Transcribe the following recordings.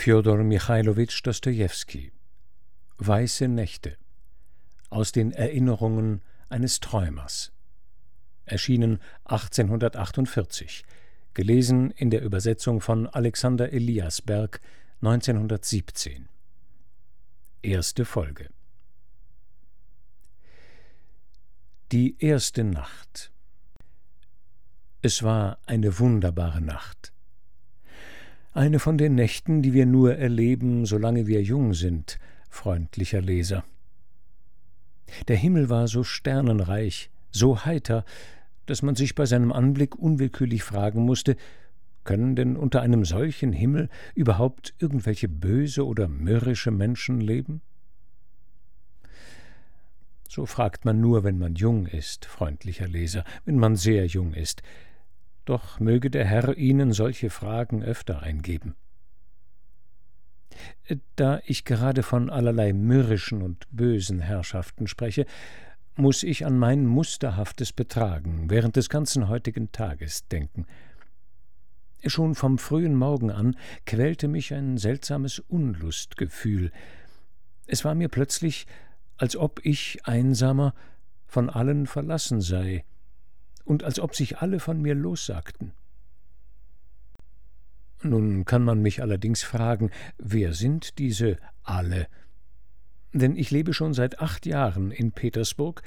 Fjodor Michailowitsch Dostojewski Weiße Nächte aus den Erinnerungen eines Träumers erschienen 1848 gelesen in der Übersetzung von Alexander Eliasberg 1917 Erste Folge. Die erste Nacht. Es war eine wunderbare Nacht eine von den Nächten, die wir nur erleben, solange wir jung sind, freundlicher Leser. Der Himmel war so sternenreich, so heiter, dass man sich bei seinem Anblick unwillkürlich fragen musste, können denn unter einem solchen Himmel überhaupt irgendwelche böse oder mürrische Menschen leben? So fragt man nur, wenn man jung ist, freundlicher Leser, wenn man sehr jung ist, doch möge der Herr Ihnen solche Fragen öfter eingeben. Da ich gerade von allerlei mürrischen und bösen Herrschaften spreche, muss ich an mein musterhaftes Betragen während des ganzen heutigen Tages denken. Schon vom frühen Morgen an quälte mich ein seltsames Unlustgefühl. Es war mir plötzlich, als ob ich einsamer von allen verlassen sei, und als ob sich alle von mir lossagten. Nun kann man mich allerdings fragen, wer sind diese alle? Denn ich lebe schon seit acht Jahren in Petersburg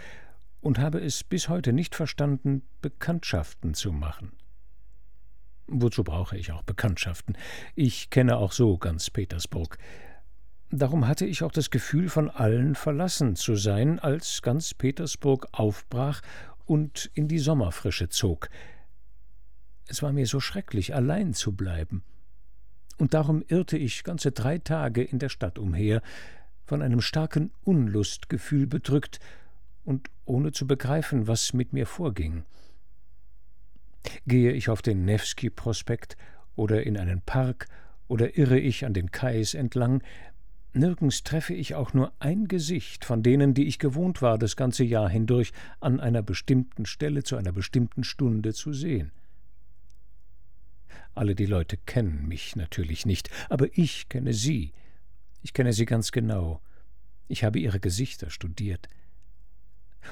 und habe es bis heute nicht verstanden, Bekanntschaften zu machen. Wozu brauche ich auch Bekanntschaften? Ich kenne auch so ganz Petersburg. Darum hatte ich auch das Gefühl, von allen verlassen zu sein, als ganz Petersburg aufbrach und in die Sommerfrische zog. Es war mir so schrecklich, allein zu bleiben. Und darum irrte ich ganze drei Tage in der Stadt umher, von einem starken Unlustgefühl bedrückt und ohne zu begreifen, was mit mir vorging. Gehe ich auf den Newski-Prospekt oder in einen Park oder irre ich an den Kais entlang, Nirgends treffe ich auch nur ein Gesicht von denen, die ich gewohnt war, das ganze Jahr hindurch an einer bestimmten Stelle zu einer bestimmten Stunde zu sehen. Alle die Leute kennen mich natürlich nicht, aber ich kenne sie. Ich kenne sie ganz genau. Ich habe ihre Gesichter studiert.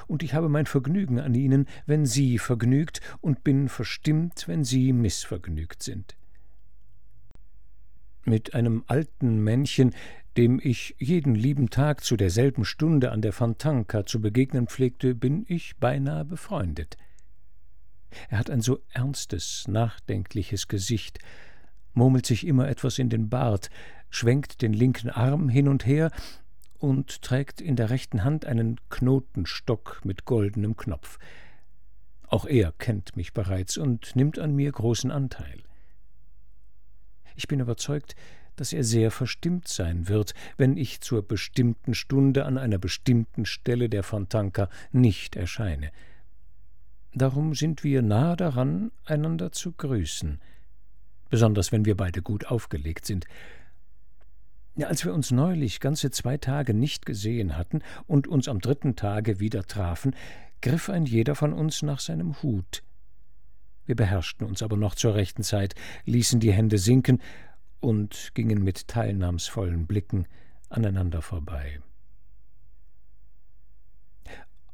Und ich habe mein Vergnügen an ihnen, wenn sie vergnügt, und bin verstimmt, wenn sie missvergnügt sind. Mit einem alten Männchen, dem ich jeden lieben Tag zu derselben Stunde an der Fontanka zu begegnen pflegte, bin ich beinahe befreundet. Er hat ein so ernstes, nachdenkliches Gesicht, murmelt sich immer etwas in den Bart, schwenkt den linken Arm hin und her und trägt in der rechten Hand einen Knotenstock mit goldenem Knopf. Auch er kennt mich bereits und nimmt an mir großen Anteil. Ich bin überzeugt, dass er sehr verstimmt sein wird, wenn ich zur bestimmten Stunde an einer bestimmten Stelle der Fontanka nicht erscheine. Darum sind wir nahe daran, einander zu grüßen, besonders wenn wir beide gut aufgelegt sind. Als wir uns neulich ganze zwei Tage nicht gesehen hatten und uns am dritten Tage wieder trafen, griff ein jeder von uns nach seinem Hut. Wir beherrschten uns aber noch zur rechten Zeit, ließen die Hände sinken und gingen mit teilnahmsvollen Blicken aneinander vorbei.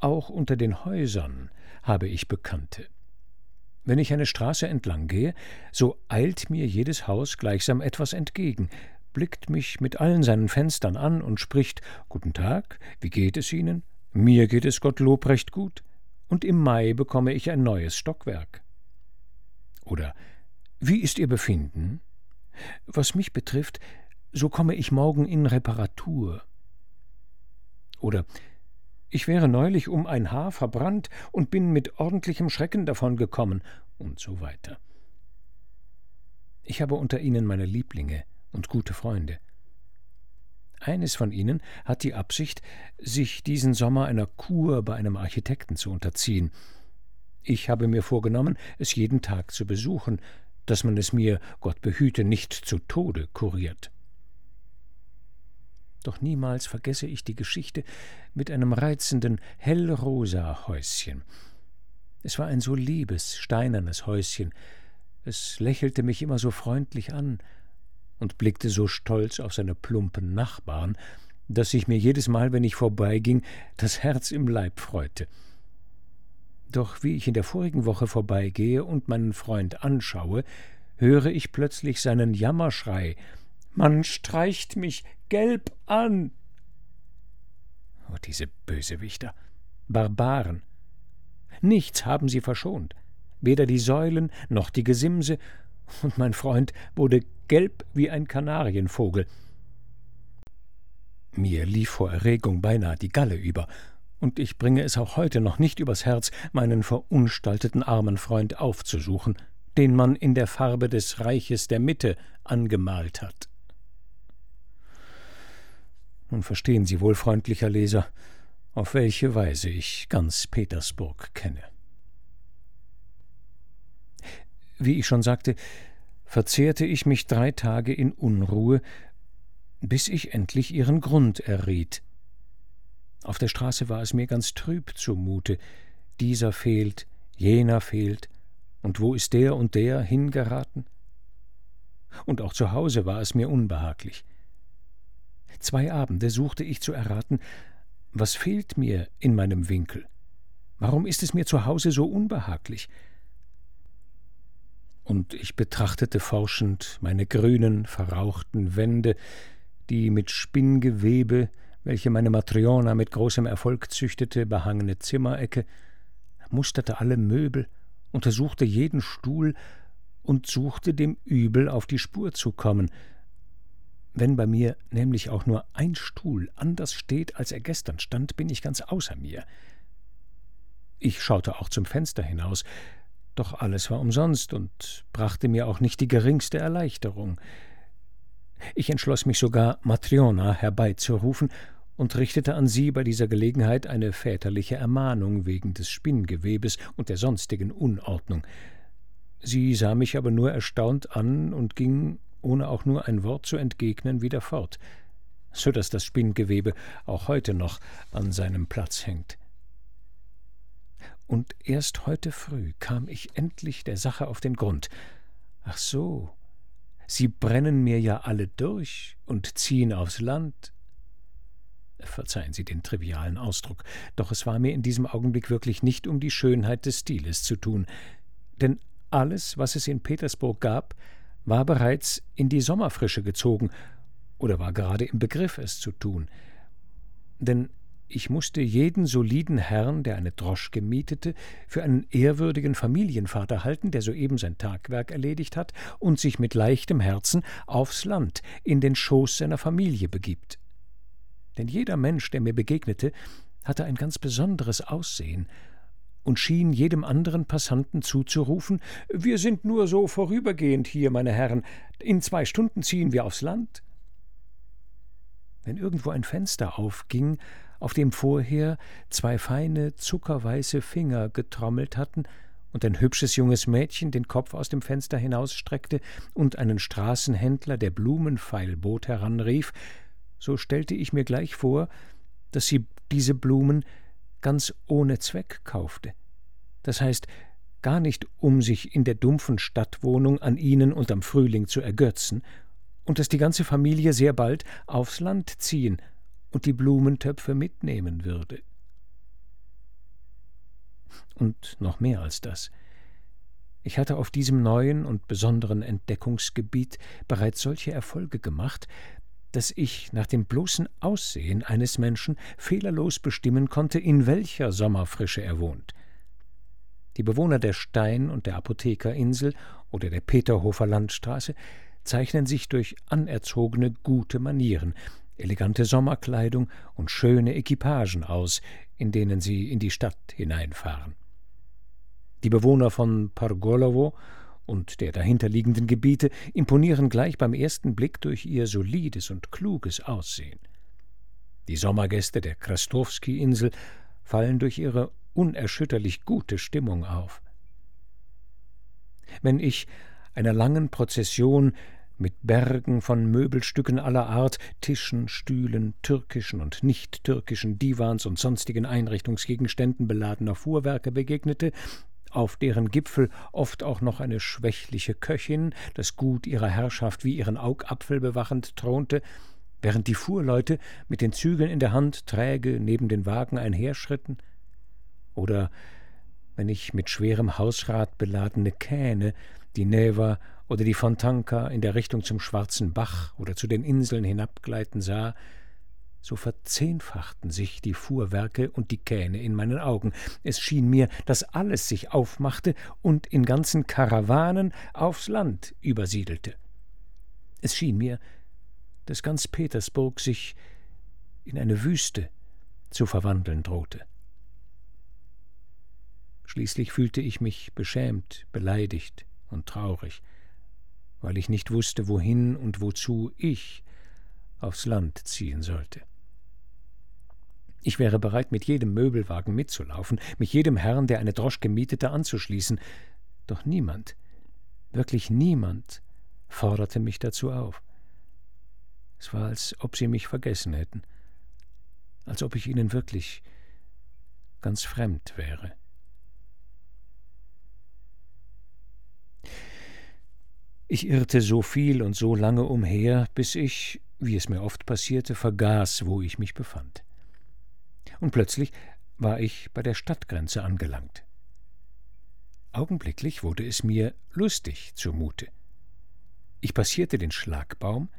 Auch unter den Häusern habe ich Bekannte. Wenn ich eine Straße entlang gehe, so eilt mir jedes Haus gleichsam etwas entgegen, blickt mich mit allen seinen Fenstern an und spricht Guten Tag, wie geht es Ihnen? Mir geht es Gottlob recht gut, und im Mai bekomme ich ein neues Stockwerk. Oder Wie ist Ihr Befinden? Was mich betrifft, so komme ich morgen in Reparatur. Oder ich wäre neulich um ein Haar verbrannt und bin mit ordentlichem Schrecken davon gekommen, und so weiter. Ich habe unter ihnen meine Lieblinge und gute Freunde. Eines von ihnen hat die Absicht, sich diesen Sommer einer Kur bei einem Architekten zu unterziehen. Ich habe mir vorgenommen, es jeden Tag zu besuchen, dass man es mir, Gott behüte, nicht zu Tode kuriert. Doch niemals vergesse ich die Geschichte mit einem reizenden, hellrosa Häuschen. Es war ein so liebes, steinernes Häuschen, es lächelte mich immer so freundlich an, und blickte so stolz auf seine plumpen Nachbarn, dass sich mir jedes Mal, wenn ich vorbeiging, das Herz im Leib freute. Doch wie ich in der vorigen Woche vorbeigehe und meinen Freund anschaue, höre ich plötzlich seinen Jammerschrei Man streicht mich gelb an. Oh, diese Bösewichter, Barbaren. Nichts haben sie verschont, weder die Säulen noch die Gesimse, und mein Freund wurde gelb wie ein Kanarienvogel. Mir lief vor Erregung beinahe die Galle über, und ich bringe es auch heute noch nicht übers Herz, meinen verunstalteten armen Freund aufzusuchen, den man in der Farbe des Reiches der Mitte angemalt hat. Nun verstehen Sie wohl, freundlicher Leser, auf welche Weise ich ganz Petersburg kenne. Wie ich schon sagte, verzehrte ich mich drei Tage in Unruhe, bis ich endlich ihren Grund erriet. Auf der Straße war es mir ganz trüb zumute. Dieser fehlt, jener fehlt, und wo ist der und der hingeraten? Und auch zu Hause war es mir unbehaglich. Zwei Abende suchte ich zu erraten, was fehlt mir in meinem Winkel? Warum ist es mir zu Hause so unbehaglich? Und ich betrachtete forschend meine grünen, verrauchten Wände, die mit Spinngewebe, welche meine Matriona mit großem Erfolg züchtete, behangene Zimmerecke, musterte alle Möbel, untersuchte jeden Stuhl und suchte dem Übel auf die Spur zu kommen. Wenn bei mir nämlich auch nur ein Stuhl anders steht, als er gestern stand, bin ich ganz außer mir. Ich schaute auch zum Fenster hinaus, doch alles war umsonst und brachte mir auch nicht die geringste Erleichterung. Ich entschloss mich sogar, Matriona herbeizurufen und richtete an sie bei dieser Gelegenheit eine väterliche Ermahnung wegen des Spinngewebes und der sonstigen Unordnung. Sie sah mich aber nur erstaunt an und ging, ohne auch nur ein Wort zu entgegnen, wieder fort, so dass das Spinngewebe auch heute noch an seinem Platz hängt. Und erst heute früh kam ich endlich der Sache auf den Grund. Ach so, sie brennen mir ja alle durch und ziehen aufs Land. Verzeihen Sie den trivialen Ausdruck, doch es war mir in diesem Augenblick wirklich nicht um die Schönheit des Stiles zu tun, denn alles, was es in Petersburg gab, war bereits in die Sommerfrische gezogen oder war gerade im Begriff, es zu tun. Denn ich musste jeden soliden Herrn, der eine Droschke mietete, für einen ehrwürdigen Familienvater halten, der soeben sein Tagwerk erledigt hat und sich mit leichtem Herzen aufs Land in den Schoß seiner Familie begibt. Denn jeder Mensch, der mir begegnete, hatte ein ganz besonderes Aussehen und schien jedem anderen Passanten zuzurufen Wir sind nur so vorübergehend hier, meine Herren, in zwei Stunden ziehen wir aufs Land. Wenn irgendwo ein Fenster aufging, auf dem vorher zwei feine, zuckerweiße Finger getrommelt hatten, und ein hübsches junges Mädchen den Kopf aus dem Fenster hinausstreckte und einen Straßenhändler, der Blumenpfeilbot heranrief, so stellte ich mir gleich vor, dass sie diese Blumen ganz ohne Zweck kaufte. Das heißt, gar nicht um sich in der dumpfen Stadtwohnung an ihnen und am Frühling zu ergötzen, und dass die ganze Familie sehr bald aufs Land ziehen und die Blumentöpfe mitnehmen würde. Und noch mehr als das. Ich hatte auf diesem neuen und besonderen Entdeckungsgebiet bereits solche Erfolge gemacht, dass ich nach dem bloßen Aussehen eines Menschen fehlerlos bestimmen konnte, in welcher Sommerfrische er wohnt. Die Bewohner der Stein- und der Apothekerinsel oder der Peterhofer Landstraße zeichnen sich durch anerzogene gute Manieren, elegante Sommerkleidung und schöne Equipagen aus, in denen sie in die Stadt hineinfahren. Die Bewohner von Pargolowo und der dahinterliegenden Gebiete imponieren gleich beim ersten Blick durch ihr solides und kluges Aussehen. Die Sommergäste der Krastowski-Insel fallen durch ihre unerschütterlich gute Stimmung auf. Wenn ich einer langen Prozession mit Bergen von Möbelstücken aller Art, Tischen, Stühlen, türkischen und nicht-türkischen Divans und sonstigen Einrichtungsgegenständen beladener Fuhrwerke begegnete, auf deren Gipfel oft auch noch eine schwächliche Köchin, das Gut ihrer Herrschaft wie ihren Augapfel bewachend thronte, während die Fuhrleute mit den Zügeln in der Hand träge neben den Wagen einherschritten? Oder wenn ich mit schwerem Hausrat beladene Kähne die Neva oder die Fontanka in der Richtung zum Schwarzen Bach oder zu den Inseln hinabgleiten sah, so verzehnfachten sich die Fuhrwerke und die Kähne in meinen Augen. Es schien mir, dass alles sich aufmachte und in ganzen Karawanen aufs Land übersiedelte. Es schien mir, dass ganz Petersburg sich in eine Wüste zu verwandeln drohte. Schließlich fühlte ich mich beschämt, beleidigt und traurig, weil ich nicht wusste, wohin und wozu ich aufs Land ziehen sollte. Ich wäre bereit, mit jedem Möbelwagen mitzulaufen, mich jedem Herrn, der eine Droschke mietete, anzuschließen. Doch niemand, wirklich niemand, forderte mich dazu auf. Es war, als ob sie mich vergessen hätten, als ob ich ihnen wirklich ganz fremd wäre. Ich irrte so viel und so lange umher, bis ich, wie es mir oft passierte, vergaß, wo ich mich befand und plötzlich war ich bei der Stadtgrenze angelangt. Augenblicklich wurde es mir lustig zumute. Ich passierte den Schlagbaum,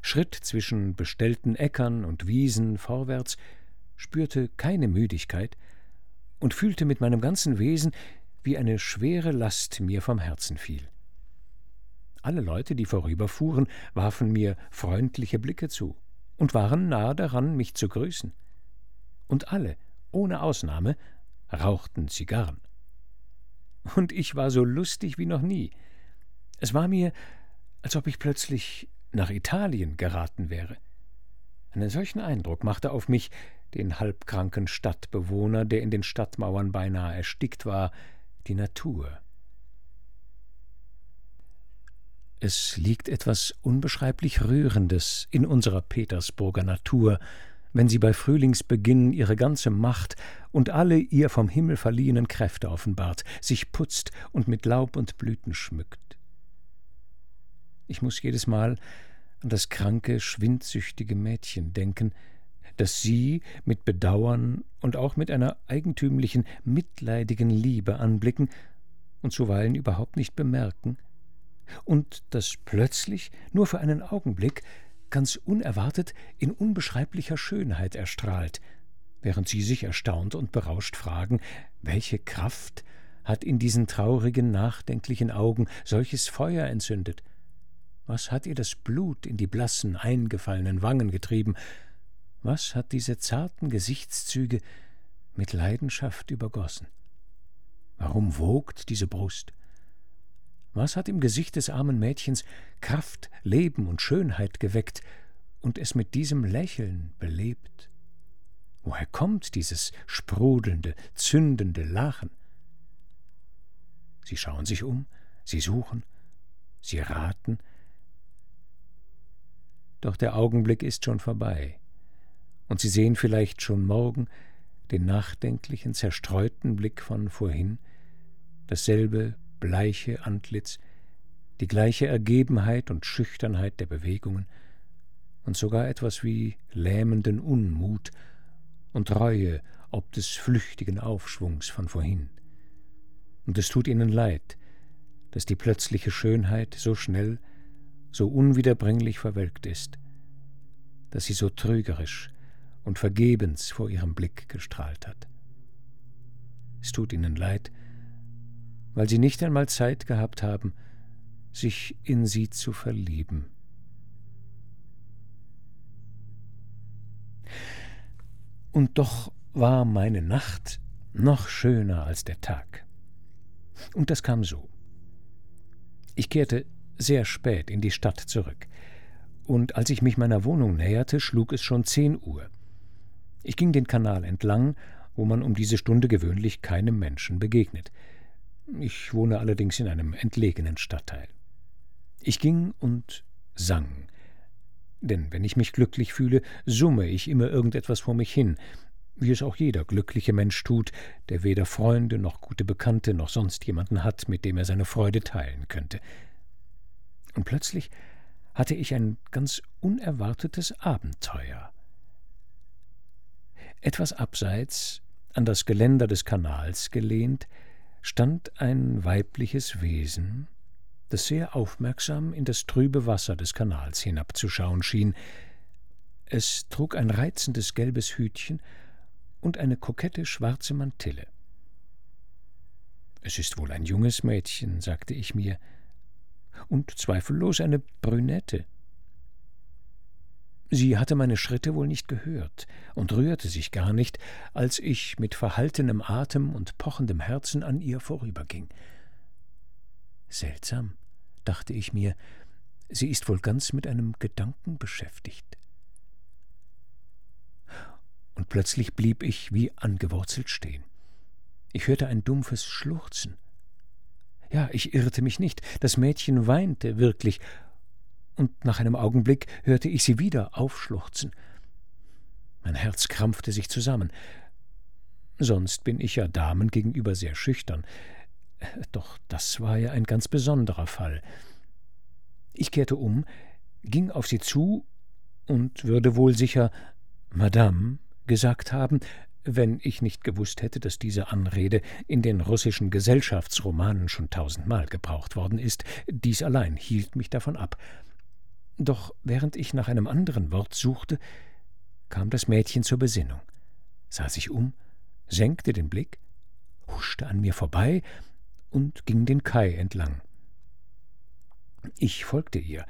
schritt zwischen bestellten Äckern und Wiesen vorwärts, spürte keine Müdigkeit und fühlte mit meinem ganzen Wesen, wie eine schwere Last mir vom Herzen fiel. Alle Leute, die vorüberfuhren, warfen mir freundliche Blicke zu und waren nahe daran, mich zu grüßen und alle, ohne Ausnahme, rauchten Zigarren. Und ich war so lustig wie noch nie. Es war mir, als ob ich plötzlich nach Italien geraten wäre. Einen solchen Eindruck machte auf mich, den halbkranken Stadtbewohner, der in den Stadtmauern beinahe erstickt war, die Natur. Es liegt etwas unbeschreiblich Rührendes in unserer Petersburger Natur, wenn sie bei Frühlingsbeginn ihre ganze Macht und alle ihr vom Himmel verliehenen Kräfte offenbart, sich putzt und mit Laub und Blüten schmückt. Ich muss jedes Mal an das kranke, schwindsüchtige Mädchen denken, das sie mit Bedauern und auch mit einer eigentümlichen, mitleidigen Liebe anblicken und zuweilen überhaupt nicht bemerken, und das plötzlich, nur für einen Augenblick, ganz unerwartet in unbeschreiblicher Schönheit erstrahlt, während sie sich erstaunt und berauscht fragen, welche Kraft hat in diesen traurigen, nachdenklichen Augen solches Feuer entzündet? Was hat ihr das Blut in die blassen, eingefallenen Wangen getrieben? Was hat diese zarten Gesichtszüge mit Leidenschaft übergossen? Warum wogt diese Brust? Was hat im Gesicht des armen Mädchens Kraft, Leben und Schönheit geweckt und es mit diesem Lächeln belebt? Woher kommt dieses sprudelnde, zündende Lachen? Sie schauen sich um, sie suchen, sie raten, doch der Augenblick ist schon vorbei, und Sie sehen vielleicht schon morgen den nachdenklichen, zerstreuten Blick von vorhin, dasselbe bleiche Antlitz, die gleiche Ergebenheit und Schüchternheit der Bewegungen und sogar etwas wie lähmenden Unmut und Reue ob des flüchtigen Aufschwungs von vorhin. Und es tut ihnen leid, dass die plötzliche Schönheit so schnell, so unwiederbringlich verwelkt ist, dass sie so trügerisch und vergebens vor ihrem Blick gestrahlt hat. Es tut ihnen leid, weil sie nicht einmal Zeit gehabt haben, sich in sie zu verlieben. Und doch war meine Nacht noch schöner als der Tag. Und das kam so. Ich kehrte sehr spät in die Stadt zurück, und als ich mich meiner Wohnung näherte, schlug es schon zehn Uhr. Ich ging den Kanal entlang, wo man um diese Stunde gewöhnlich keinem Menschen begegnet. Ich wohne allerdings in einem entlegenen Stadtteil. Ich ging und sang. Denn wenn ich mich glücklich fühle, summe ich immer irgendetwas vor mich hin. wie es auch jeder glückliche Mensch tut, der weder Freunde noch gute Bekannte noch sonst jemanden hat, mit dem er seine Freude teilen könnte. Und plötzlich hatte ich ein ganz unerwartetes Abenteuer. Etwas abseits, an das Geländer des Kanals gelehnt, stand ein weibliches Wesen, das sehr aufmerksam in das trübe Wasser des Kanals hinabzuschauen schien. Es trug ein reizendes gelbes Hütchen und eine kokette schwarze Mantille. Es ist wohl ein junges Mädchen, sagte ich mir, und zweifellos eine Brünette. Sie hatte meine Schritte wohl nicht gehört und rührte sich gar nicht, als ich mit verhaltenem Atem und pochendem Herzen an ihr vorüberging. Seltsam, dachte ich mir, sie ist wohl ganz mit einem Gedanken beschäftigt. Und plötzlich blieb ich wie angewurzelt stehen. Ich hörte ein dumpfes Schluchzen. Ja, ich irrte mich nicht, das Mädchen weinte wirklich, und nach einem Augenblick hörte ich sie wieder aufschluchzen. Mein Herz krampfte sich zusammen. Sonst bin ich ja Damen gegenüber sehr schüchtern. Doch das war ja ein ganz besonderer Fall. Ich kehrte um, ging auf sie zu und würde wohl sicher Madame gesagt haben, wenn ich nicht gewusst hätte, dass diese Anrede in den russischen Gesellschaftsromanen schon tausendmal gebraucht worden ist, dies allein hielt mich davon ab. Doch während ich nach einem anderen Wort suchte, kam das Mädchen zur Besinnung, sah sich um, senkte den Blick, huschte an mir vorbei und ging den Kai entlang. Ich folgte ihr,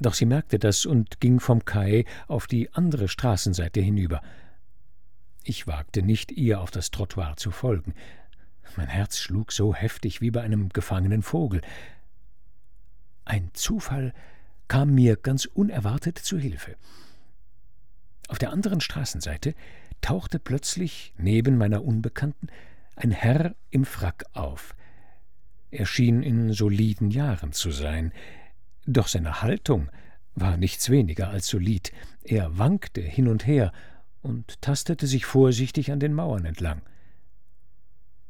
doch sie merkte das und ging vom Kai auf die andere Straßenseite hinüber. Ich wagte nicht, ihr auf das Trottoir zu folgen. Mein Herz schlug so heftig wie bei einem gefangenen Vogel. Ein Zufall kam mir ganz unerwartet zu Hilfe. Auf der anderen Straßenseite tauchte plötzlich neben meiner Unbekannten ein Herr im Frack auf. Er schien in soliden Jahren zu sein, doch seine Haltung war nichts weniger als solid. Er wankte hin und her und tastete sich vorsichtig an den Mauern entlang.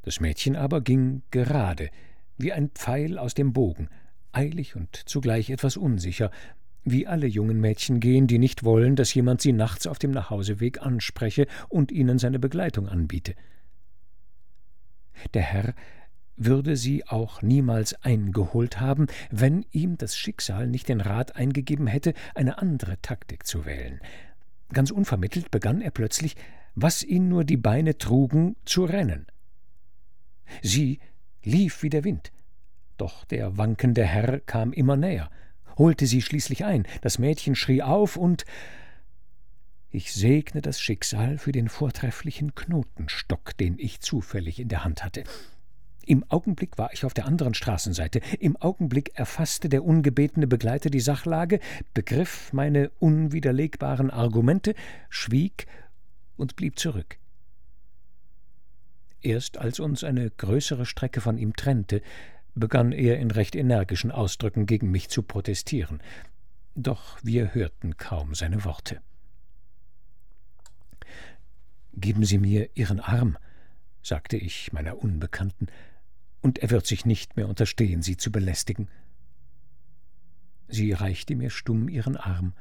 Das Mädchen aber ging gerade, wie ein Pfeil aus dem Bogen, eilig und zugleich etwas unsicher, wie alle jungen Mädchen gehen, die nicht wollen, dass jemand sie nachts auf dem Nachhauseweg anspreche und ihnen seine Begleitung anbiete. Der Herr würde sie auch niemals eingeholt haben, wenn ihm das Schicksal nicht den Rat eingegeben hätte, eine andere Taktik zu wählen. Ganz unvermittelt begann er plötzlich, was ihn nur die Beine trugen, zu rennen. Sie lief wie der Wind, doch der wankende Herr kam immer näher, holte sie schließlich ein, das Mädchen schrie auf und ich segne das Schicksal für den vortrefflichen Knotenstock, den ich zufällig in der Hand hatte. Im Augenblick war ich auf der anderen Straßenseite. Im Augenblick erfasste der ungebetene Begleiter die Sachlage, begriff meine unwiderlegbaren Argumente, schwieg und blieb zurück. Erst als uns eine größere Strecke von ihm trennte, begann er in recht energischen Ausdrücken gegen mich zu protestieren. Doch wir hörten kaum seine Worte. Geben Sie mir Ihren Arm, sagte ich meiner Unbekannten, und er wird sich nicht mehr unterstehen, Sie zu belästigen. Sie reichte mir stumm ihren Arm,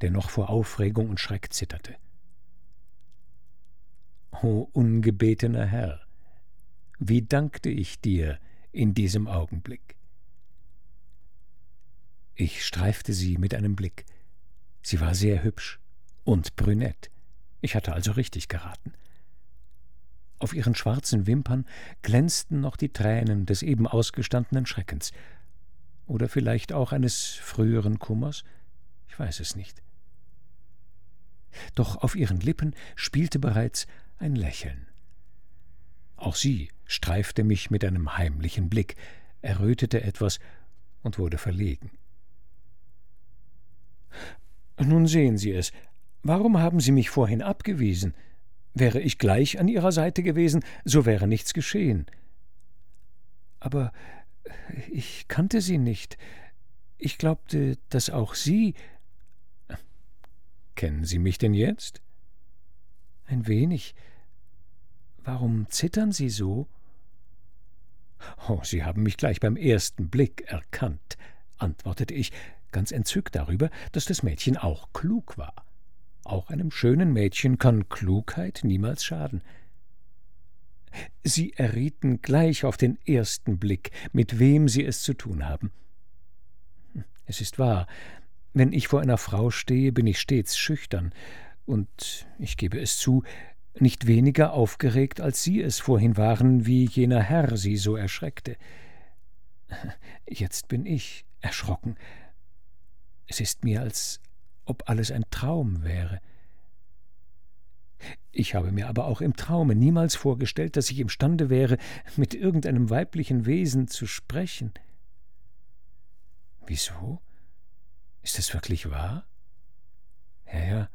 der noch vor Aufregung und Schreck zitterte. O ungebetener Herr, wie dankte ich dir, in diesem Augenblick. Ich streifte sie mit einem Blick. Sie war sehr hübsch und brünett. Ich hatte also richtig geraten. Auf ihren schwarzen Wimpern glänzten noch die Tränen des eben ausgestandenen Schreckens. Oder vielleicht auch eines früheren Kummers? Ich weiß es nicht. Doch auf ihren Lippen spielte bereits ein Lächeln. Auch sie streifte mich mit einem heimlichen Blick, errötete etwas und wurde verlegen. Nun sehen Sie es. Warum haben Sie mich vorhin abgewiesen? Wäre ich gleich an Ihrer Seite gewesen, so wäre nichts geschehen. Aber ich kannte Sie nicht. Ich glaubte, dass auch Sie. Kennen Sie mich denn jetzt? Ein wenig. Warum zittern Sie so? Oh, Sie haben mich gleich beim ersten Blick erkannt, antwortete ich, ganz entzückt darüber, dass das Mädchen auch klug war. Auch einem schönen Mädchen kann Klugheit niemals schaden. Sie errieten gleich auf den ersten Blick, mit wem Sie es zu tun haben. Es ist wahr, wenn ich vor einer Frau stehe, bin ich stets schüchtern, und ich gebe es zu, nicht weniger aufgeregt, als Sie es vorhin waren, wie jener Herr Sie so erschreckte. Jetzt bin ich erschrocken. Es ist mir, als ob alles ein Traum wäre. Ich habe mir aber auch im Traume niemals vorgestellt, dass ich imstande wäre, mit irgendeinem weiblichen Wesen zu sprechen. Wieso? Ist es wirklich wahr? Ja, ja.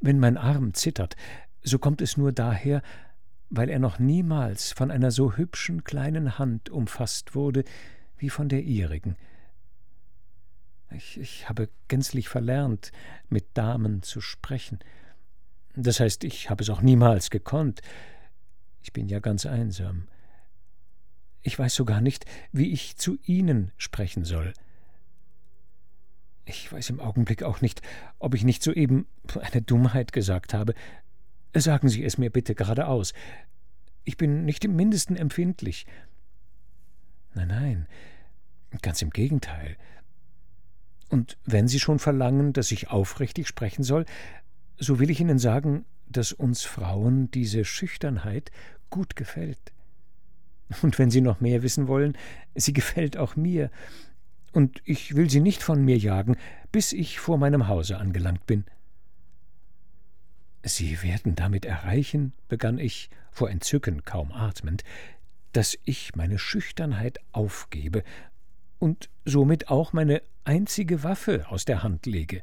Wenn mein Arm zittert, so kommt es nur daher, weil er noch niemals von einer so hübschen kleinen Hand umfasst wurde wie von der ihrigen. Ich, ich habe gänzlich verlernt, mit Damen zu sprechen. Das heißt, ich habe es auch niemals gekonnt. Ich bin ja ganz einsam. Ich weiß sogar nicht, wie ich zu Ihnen sprechen soll. Ich weiß im Augenblick auch nicht, ob ich nicht soeben eine Dummheit gesagt habe. Sagen Sie es mir bitte geradeaus. Ich bin nicht im mindesten empfindlich. Nein, nein, ganz im Gegenteil. Und wenn Sie schon verlangen, dass ich aufrichtig sprechen soll, so will ich Ihnen sagen, dass uns Frauen diese Schüchternheit gut gefällt. Und wenn Sie noch mehr wissen wollen, sie gefällt auch mir, und ich will sie nicht von mir jagen, bis ich vor meinem Hause angelangt bin. Sie werden damit erreichen, begann ich, vor Entzücken kaum atmend, dass ich meine Schüchternheit aufgebe und somit auch meine einzige Waffe aus der Hand lege.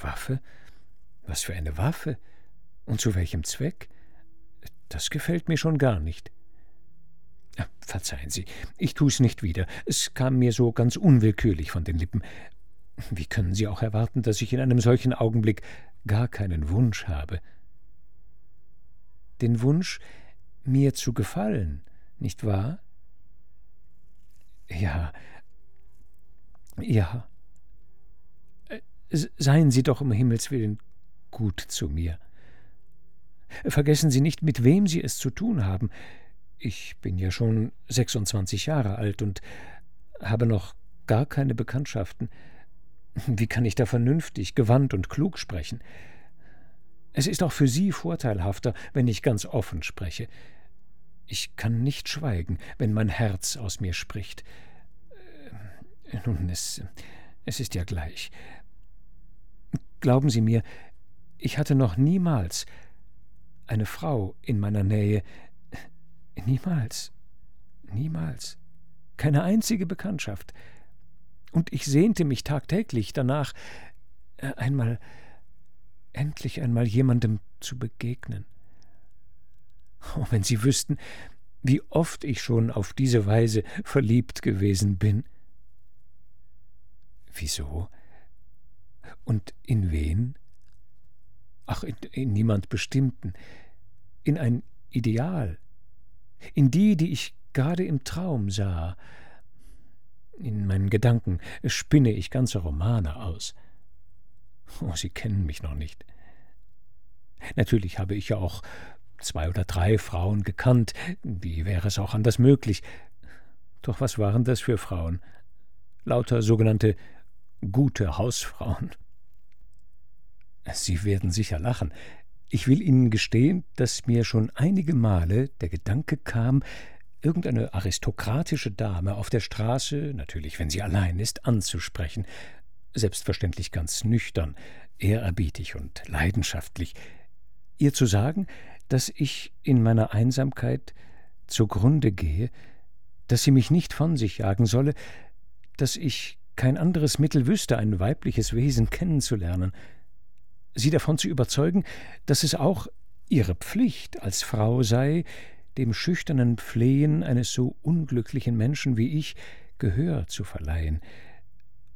Waffe? Was für eine Waffe? Und zu welchem Zweck? Das gefällt mir schon gar nicht. Verzeihen Sie, ich tu's nicht wieder. Es kam mir so ganz unwillkürlich von den Lippen. Wie können Sie auch erwarten, dass ich in einem solchen Augenblick gar keinen Wunsch habe? Den Wunsch, mir zu gefallen, nicht wahr? Ja, ja. Seien Sie doch um Himmels willen gut zu mir. Vergessen Sie nicht, mit wem Sie es zu tun haben. Ich bin ja schon 26 Jahre alt und habe noch gar keine Bekanntschaften. Wie kann ich da vernünftig, gewandt und klug sprechen? Es ist auch für Sie vorteilhafter, wenn ich ganz offen spreche. Ich kann nicht schweigen, wenn mein Herz aus mir spricht. Äh, nun, es, es ist ja gleich. Glauben Sie mir, ich hatte noch niemals eine Frau in meiner Nähe, Niemals. Niemals. Keine einzige Bekanntschaft. Und ich sehnte mich tagtäglich danach, äh, einmal, endlich einmal jemandem zu begegnen. Oh, wenn Sie wüssten, wie oft ich schon auf diese Weise verliebt gewesen bin. Wieso? Und in wen? Ach, in, in niemand Bestimmten, in ein Ideal, in die, die ich gerade im Traum sah. In meinen Gedanken spinne ich ganze Romane aus. Oh, Sie kennen mich noch nicht. Natürlich habe ich ja auch zwei oder drei Frauen gekannt, wie wäre es auch anders möglich. Doch was waren das für Frauen? Lauter sogenannte gute Hausfrauen. Sie werden sicher lachen. Ich will Ihnen gestehen, dass mir schon einige Male der Gedanke kam, irgendeine aristokratische Dame auf der Straße, natürlich wenn sie allein ist, anzusprechen, selbstverständlich ganz nüchtern, ehrerbietig und leidenschaftlich, ihr zu sagen, dass ich in meiner Einsamkeit zugrunde gehe, dass sie mich nicht von sich jagen solle, dass ich kein anderes Mittel wüsste, ein weibliches Wesen kennenzulernen, sie davon zu überzeugen, dass es auch ihre Pflicht als Frau sei, dem schüchternen Flehen eines so unglücklichen Menschen wie ich Gehör zu verleihen,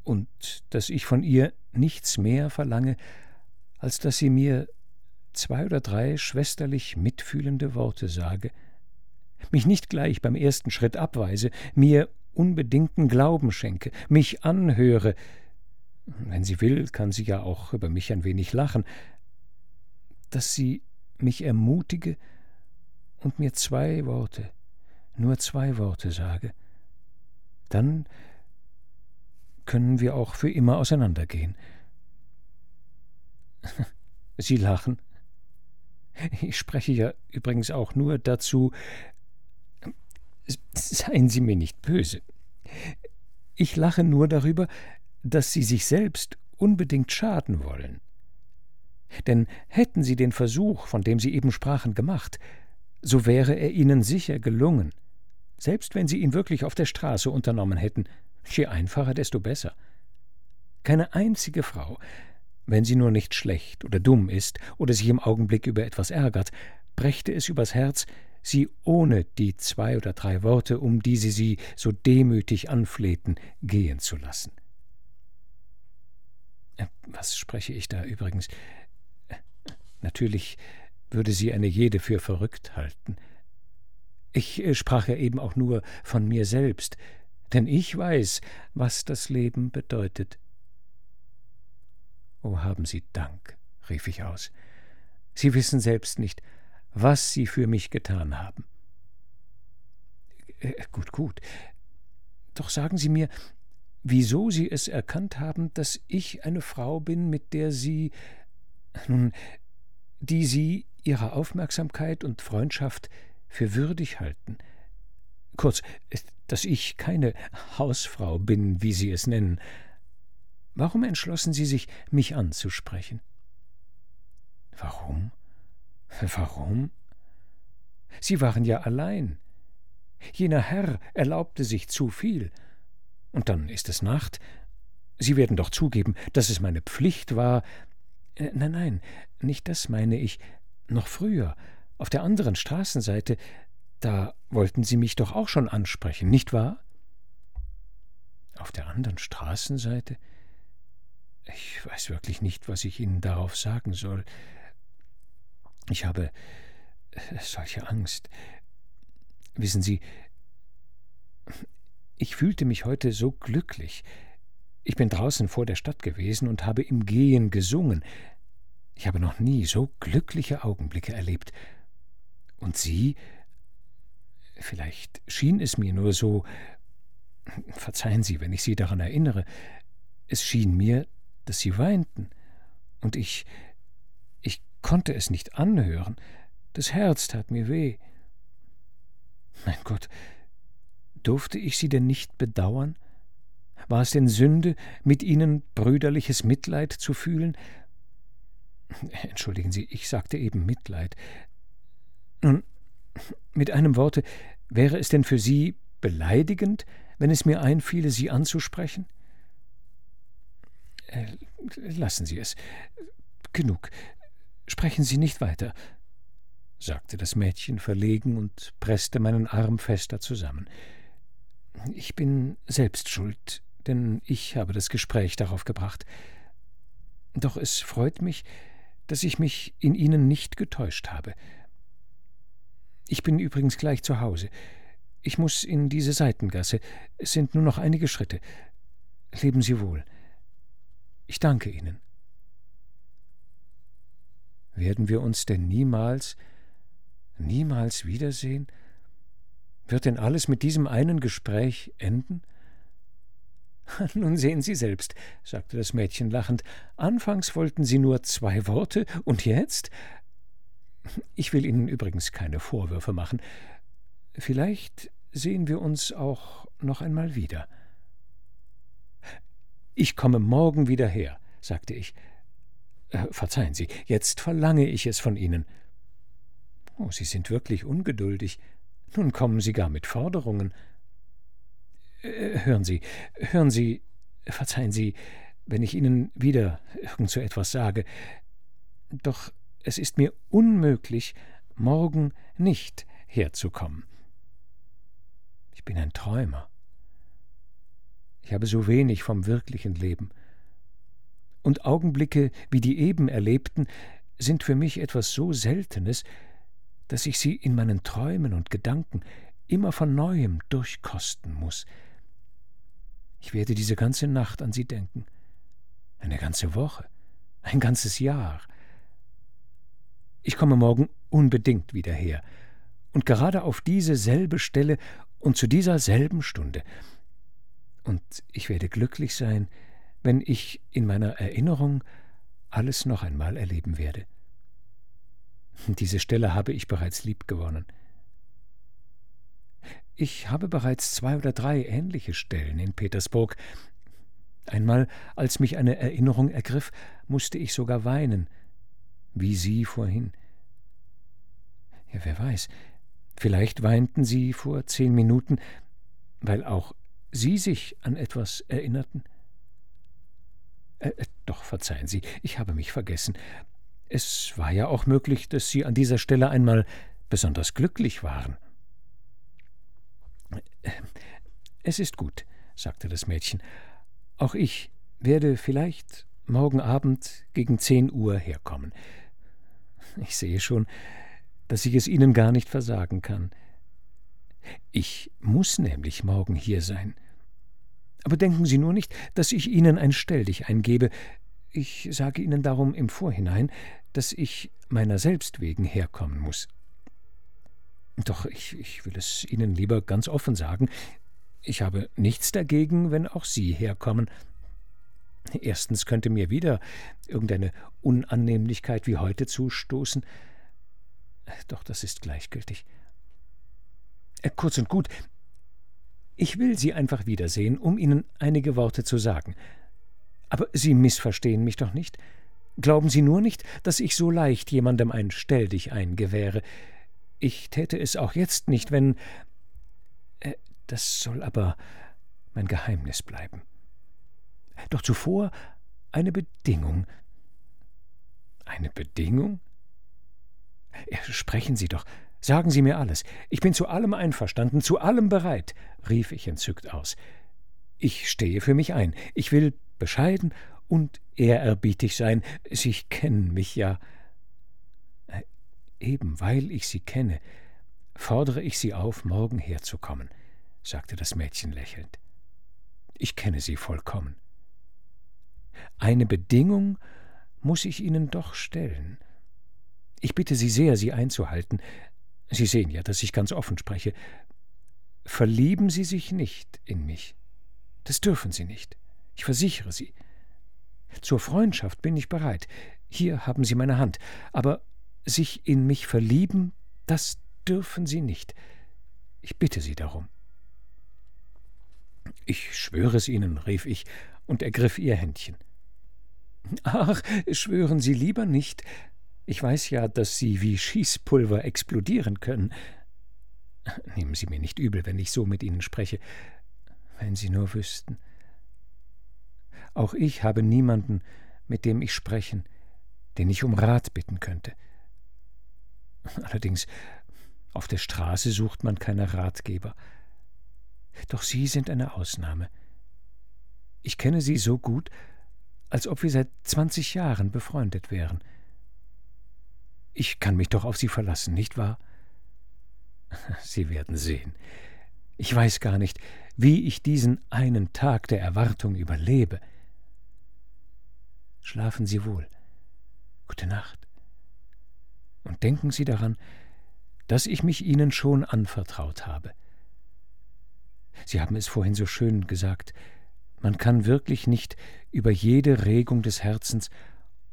und dass ich von ihr nichts mehr verlange, als dass sie mir zwei oder drei schwesterlich mitfühlende Worte sage, mich nicht gleich beim ersten Schritt abweise, mir unbedingten Glauben schenke, mich anhöre, wenn sie will, kann sie ja auch über mich ein wenig lachen, dass sie mich ermutige und mir zwei Worte, nur zwei Worte sage, dann können wir auch für immer auseinandergehen. Sie lachen. Ich spreche ja übrigens auch nur dazu. Seien Sie mir nicht böse. Ich lache nur darüber, dass Sie sich selbst unbedingt schaden wollen. Denn hätten Sie den Versuch, von dem Sie eben sprachen, gemacht, so wäre er Ihnen sicher gelungen, selbst wenn Sie ihn wirklich auf der Straße unternommen hätten, je einfacher, desto besser. Keine einzige Frau, wenn sie nur nicht schlecht oder dumm ist oder sich im Augenblick über etwas ärgert, brächte es übers Herz, sie ohne die zwei oder drei Worte, um die sie sie so demütig anflehten, gehen zu lassen. Äh, was spreche ich da übrigens? Äh, natürlich würde sie eine jede für verrückt halten. Ich äh, sprach ja eben auch nur von mir selbst, denn ich weiß, was das Leben bedeutet. Oh, haben Sie Dank, rief ich aus. Sie wissen selbst nicht, was Sie für mich getan haben. Gut, gut. Doch sagen Sie mir, wieso Sie es erkannt haben, dass ich eine Frau bin, mit der Sie, nun, die Sie Ihrer Aufmerksamkeit und Freundschaft für würdig halten. Kurz, dass ich keine Hausfrau bin, wie Sie es nennen, Warum entschlossen Sie sich, mich anzusprechen? Warum? Warum? Sie waren ja allein. Jener Herr erlaubte sich zu viel. Und dann ist es Nacht. Sie werden doch zugeben, dass es meine Pflicht war. Äh, nein, nein, nicht das meine ich. Noch früher, auf der anderen Straßenseite, da wollten Sie mich doch auch schon ansprechen, nicht wahr? Auf der anderen Straßenseite? Ich weiß wirklich nicht, was ich Ihnen darauf sagen soll. Ich habe äh, solche Angst. Wissen Sie, ich fühlte mich heute so glücklich. Ich bin draußen vor der Stadt gewesen und habe im Gehen gesungen. Ich habe noch nie so glückliche Augenblicke erlebt. Und Sie? Vielleicht schien es mir nur so. Verzeihen Sie, wenn ich Sie daran erinnere. Es schien mir, dass sie weinten, und ich ich konnte es nicht anhören, das Herz tat mir weh. Mein Gott, durfte ich sie denn nicht bedauern? War es denn Sünde, mit ihnen brüderliches Mitleid zu fühlen? Entschuldigen Sie, ich sagte eben Mitleid. Nun, mit einem Worte, wäre es denn für Sie beleidigend, wenn es mir einfiele, Sie anzusprechen? Äh, lassen Sie es. Genug. Sprechen Sie nicht weiter, sagte das Mädchen verlegen und presste meinen Arm fester zusammen. Ich bin selbst schuld, denn ich habe das Gespräch darauf gebracht. Doch es freut mich, dass ich mich in Ihnen nicht getäuscht habe. Ich bin übrigens gleich zu Hause. Ich muss in diese Seitengasse. Es sind nur noch einige Schritte. Leben Sie wohl. Ich danke Ihnen. Werden wir uns denn niemals, niemals wiedersehen? Wird denn alles mit diesem einen Gespräch enden? Nun sehen Sie selbst, sagte das Mädchen lachend, anfangs wollten Sie nur zwei Worte, und jetzt? Ich will Ihnen übrigens keine Vorwürfe machen. Vielleicht sehen wir uns auch noch einmal wieder. Ich komme morgen wieder her, sagte ich. Äh, verzeihen Sie, jetzt verlange ich es von Ihnen. Oh, Sie sind wirklich ungeduldig. Nun kommen Sie gar mit Forderungen. Äh, hören Sie, hören Sie, verzeihen Sie, wenn ich Ihnen wieder irgend so etwas sage. Doch es ist mir unmöglich, morgen nicht herzukommen. Ich bin ein Träumer. Ich habe so wenig vom wirklichen Leben. Und Augenblicke wie die eben erlebten sind für mich etwas so Seltenes, dass ich sie in meinen Träumen und Gedanken immer von neuem durchkosten muss. Ich werde diese ganze Nacht an sie denken, eine ganze Woche, ein ganzes Jahr. Ich komme morgen unbedingt wieder her, und gerade auf diese selbe Stelle und zu dieser selben Stunde. Und ich werde glücklich sein, wenn ich in meiner Erinnerung alles noch einmal erleben werde. Diese Stelle habe ich bereits liebgewonnen. Ich habe bereits zwei oder drei ähnliche Stellen in Petersburg. Einmal, als mich eine Erinnerung ergriff, musste ich sogar weinen, wie Sie vorhin. Ja, wer weiß, vielleicht weinten Sie vor zehn Minuten, weil auch Sie sich an etwas erinnerten. Äh, äh, doch verzeihen Sie, ich habe mich vergessen. Es war ja auch möglich, dass Sie an dieser Stelle einmal besonders glücklich waren. Es ist gut, sagte das Mädchen. Auch ich werde vielleicht morgen Abend gegen zehn Uhr herkommen. Ich sehe schon, dass ich es Ihnen gar nicht versagen kann. Ich muss nämlich morgen hier sein. Aber denken Sie nur nicht, dass ich Ihnen ein Stelldich eingebe. Ich sage Ihnen darum im Vorhinein, dass ich meiner selbst wegen herkommen muss. Doch ich, ich will es Ihnen lieber ganz offen sagen, ich habe nichts dagegen, wenn auch Sie herkommen. Erstens könnte mir wieder irgendeine Unannehmlichkeit wie heute zustoßen. Doch das ist gleichgültig. Äh, kurz und gut, ich will Sie einfach wiedersehen, um Ihnen einige Worte zu sagen. Aber Sie missverstehen mich doch nicht. Glauben Sie nur nicht, dass ich so leicht jemandem ein Stell dich ein gewähre. Ich täte es auch jetzt nicht, wenn. Äh, das soll aber mein Geheimnis bleiben. Doch zuvor eine Bedingung. Eine Bedingung? Sprechen Sie doch. Sagen Sie mir alles. Ich bin zu allem einverstanden, zu allem bereit, rief ich entzückt aus. Ich stehe für mich ein. Ich will bescheiden und ehrerbietig sein. Sie kennen mich ja. Äh, eben weil ich Sie kenne, fordere ich Sie auf, morgen herzukommen, sagte das Mädchen lächelnd. Ich kenne Sie vollkommen. Eine Bedingung muss ich Ihnen doch stellen. Ich bitte Sie sehr, sie einzuhalten, Sie sehen ja, dass ich ganz offen spreche. Verlieben Sie sich nicht in mich. Das dürfen Sie nicht. Ich versichere Sie. Zur Freundschaft bin ich bereit. Hier haben Sie meine Hand. Aber sich in mich verlieben, das dürfen Sie nicht. Ich bitte Sie darum. Ich schwöre es Ihnen, rief ich und ergriff ihr Händchen. Ach, schwören Sie lieber nicht, ich weiß ja, dass Sie wie Schießpulver explodieren können. Nehmen Sie mir nicht übel, wenn ich so mit Ihnen spreche. Wenn Sie nur wüssten. Auch ich habe niemanden, mit dem ich sprechen, den ich um Rat bitten könnte. Allerdings, auf der Straße sucht man keine Ratgeber. Doch Sie sind eine Ausnahme. Ich kenne Sie so gut, als ob wir seit zwanzig Jahren befreundet wären. Ich kann mich doch auf Sie verlassen, nicht wahr? Sie werden sehen. Ich weiß gar nicht, wie ich diesen einen Tag der Erwartung überlebe. Schlafen Sie wohl. Gute Nacht. Und denken Sie daran, dass ich mich Ihnen schon anvertraut habe. Sie haben es vorhin so schön gesagt, man kann wirklich nicht über jede Regung des Herzens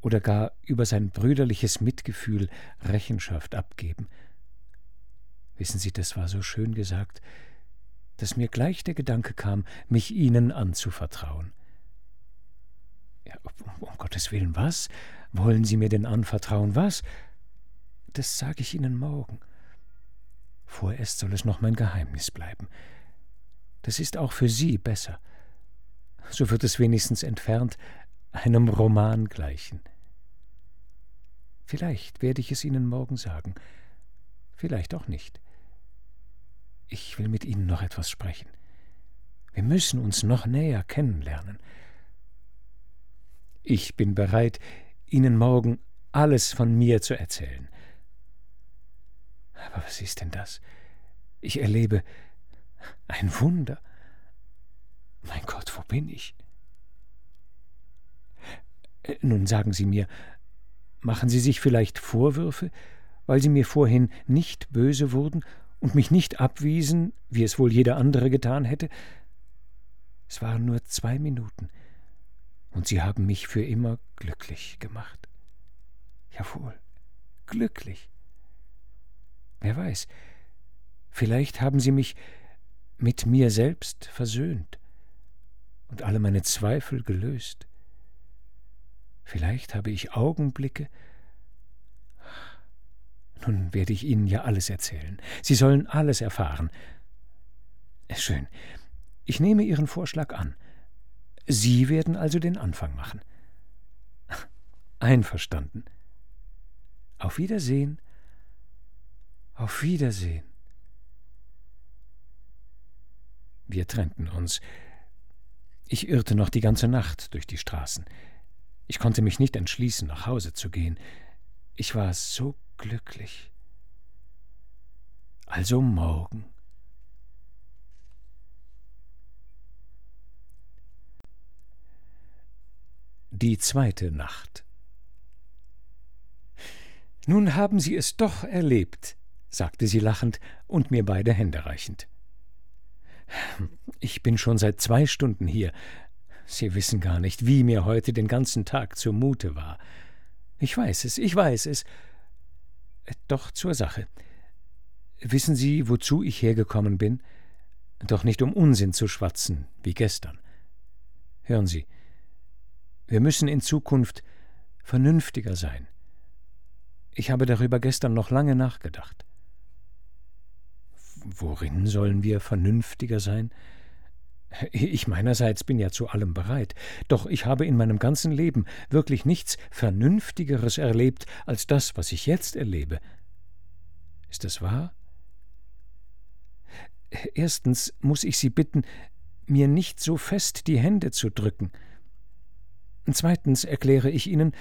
oder gar über sein brüderliches Mitgefühl Rechenschaft abgeben. Wissen Sie, das war so schön gesagt, dass mir gleich der Gedanke kam, mich Ihnen anzuvertrauen. Ja, um, um Gottes Willen, was? Wollen Sie mir denn anvertrauen? Was? Das sage ich Ihnen morgen. Vorerst soll es noch mein Geheimnis bleiben. Das ist auch für Sie besser. So wird es wenigstens entfernt einem Roman gleichen. Vielleicht werde ich es Ihnen morgen sagen, vielleicht auch nicht. Ich will mit Ihnen noch etwas sprechen. Wir müssen uns noch näher kennenlernen. Ich bin bereit, Ihnen morgen alles von mir zu erzählen. Aber was ist denn das? Ich erlebe ein Wunder. Mein Gott, wo bin ich? Nun sagen Sie mir, machen Sie sich vielleicht Vorwürfe, weil Sie mir vorhin nicht böse wurden und mich nicht abwiesen, wie es wohl jeder andere getan hätte? Es waren nur zwei Minuten, und Sie haben mich für immer glücklich gemacht. Jawohl, glücklich. Wer weiß, vielleicht haben Sie mich mit mir selbst versöhnt und alle meine Zweifel gelöst. Vielleicht habe ich Augenblicke. Nun werde ich Ihnen ja alles erzählen. Sie sollen alles erfahren. Schön. Ich nehme Ihren Vorschlag an. Sie werden also den Anfang machen. Einverstanden. Auf Wiedersehen. Auf Wiedersehen. Wir trennten uns. Ich irrte noch die ganze Nacht durch die Straßen. Ich konnte mich nicht entschließen, nach Hause zu gehen. Ich war so glücklich. Also morgen. Die zweite Nacht. Nun haben Sie es doch erlebt, sagte sie lachend und mir beide Hände reichend. Ich bin schon seit zwei Stunden hier, Sie wissen gar nicht, wie mir heute den ganzen Tag zumute war. Ich weiß es, ich weiß es. Doch zur Sache. Wissen Sie, wozu ich hergekommen bin? Doch nicht um Unsinn zu schwatzen, wie gestern. Hören Sie, wir müssen in Zukunft vernünftiger sein. Ich habe darüber gestern noch lange nachgedacht. Worin sollen wir vernünftiger sein? Ich meinerseits bin ja zu allem bereit, doch ich habe in meinem ganzen Leben wirklich nichts Vernünftigeres erlebt als das, was ich jetzt erlebe. Ist das wahr? Erstens muss ich Sie bitten, mir nicht so fest die Hände zu drücken. Zweitens erkläre ich Ihnen,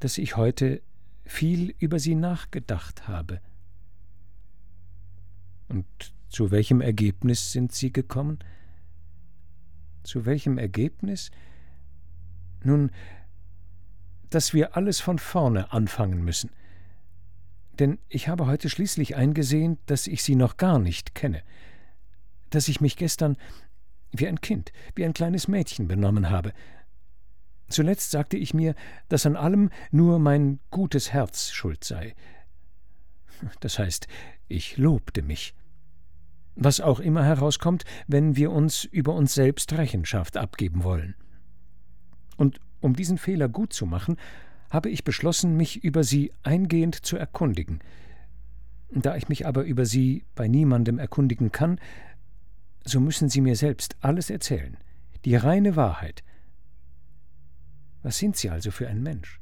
dass ich heute viel über Sie nachgedacht habe. Und zu welchem Ergebnis sind Sie gekommen? Zu welchem Ergebnis? Nun, dass wir alles von vorne anfangen müssen. Denn ich habe heute schließlich eingesehen, dass ich sie noch gar nicht kenne, dass ich mich gestern wie ein Kind, wie ein kleines Mädchen benommen habe. Zuletzt sagte ich mir, dass an allem nur mein gutes Herz schuld sei. Das heißt, ich lobte mich was auch immer herauskommt, wenn wir uns über uns selbst Rechenschaft abgeben wollen. Und um diesen Fehler gut zu machen, habe ich beschlossen, mich über sie eingehend zu erkundigen. Da ich mich aber über sie bei niemandem erkundigen kann, so müssen Sie mir selbst alles erzählen, die reine Wahrheit. Was sind Sie also für ein Mensch?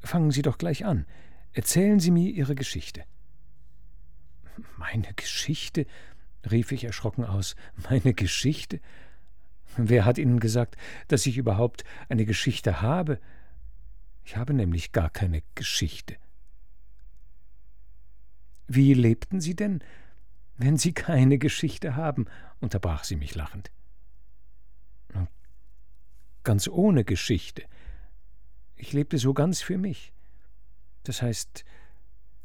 Fangen Sie doch gleich an, erzählen Sie mir Ihre Geschichte. Meine Geschichte? rief ich erschrocken aus. Meine Geschichte? Wer hat Ihnen gesagt, dass ich überhaupt eine Geschichte habe? Ich habe nämlich gar keine Geschichte. Wie lebten Sie denn, wenn Sie keine Geschichte haben? unterbrach sie mich lachend. Ganz ohne Geschichte. Ich lebte so ganz für mich. Das heißt,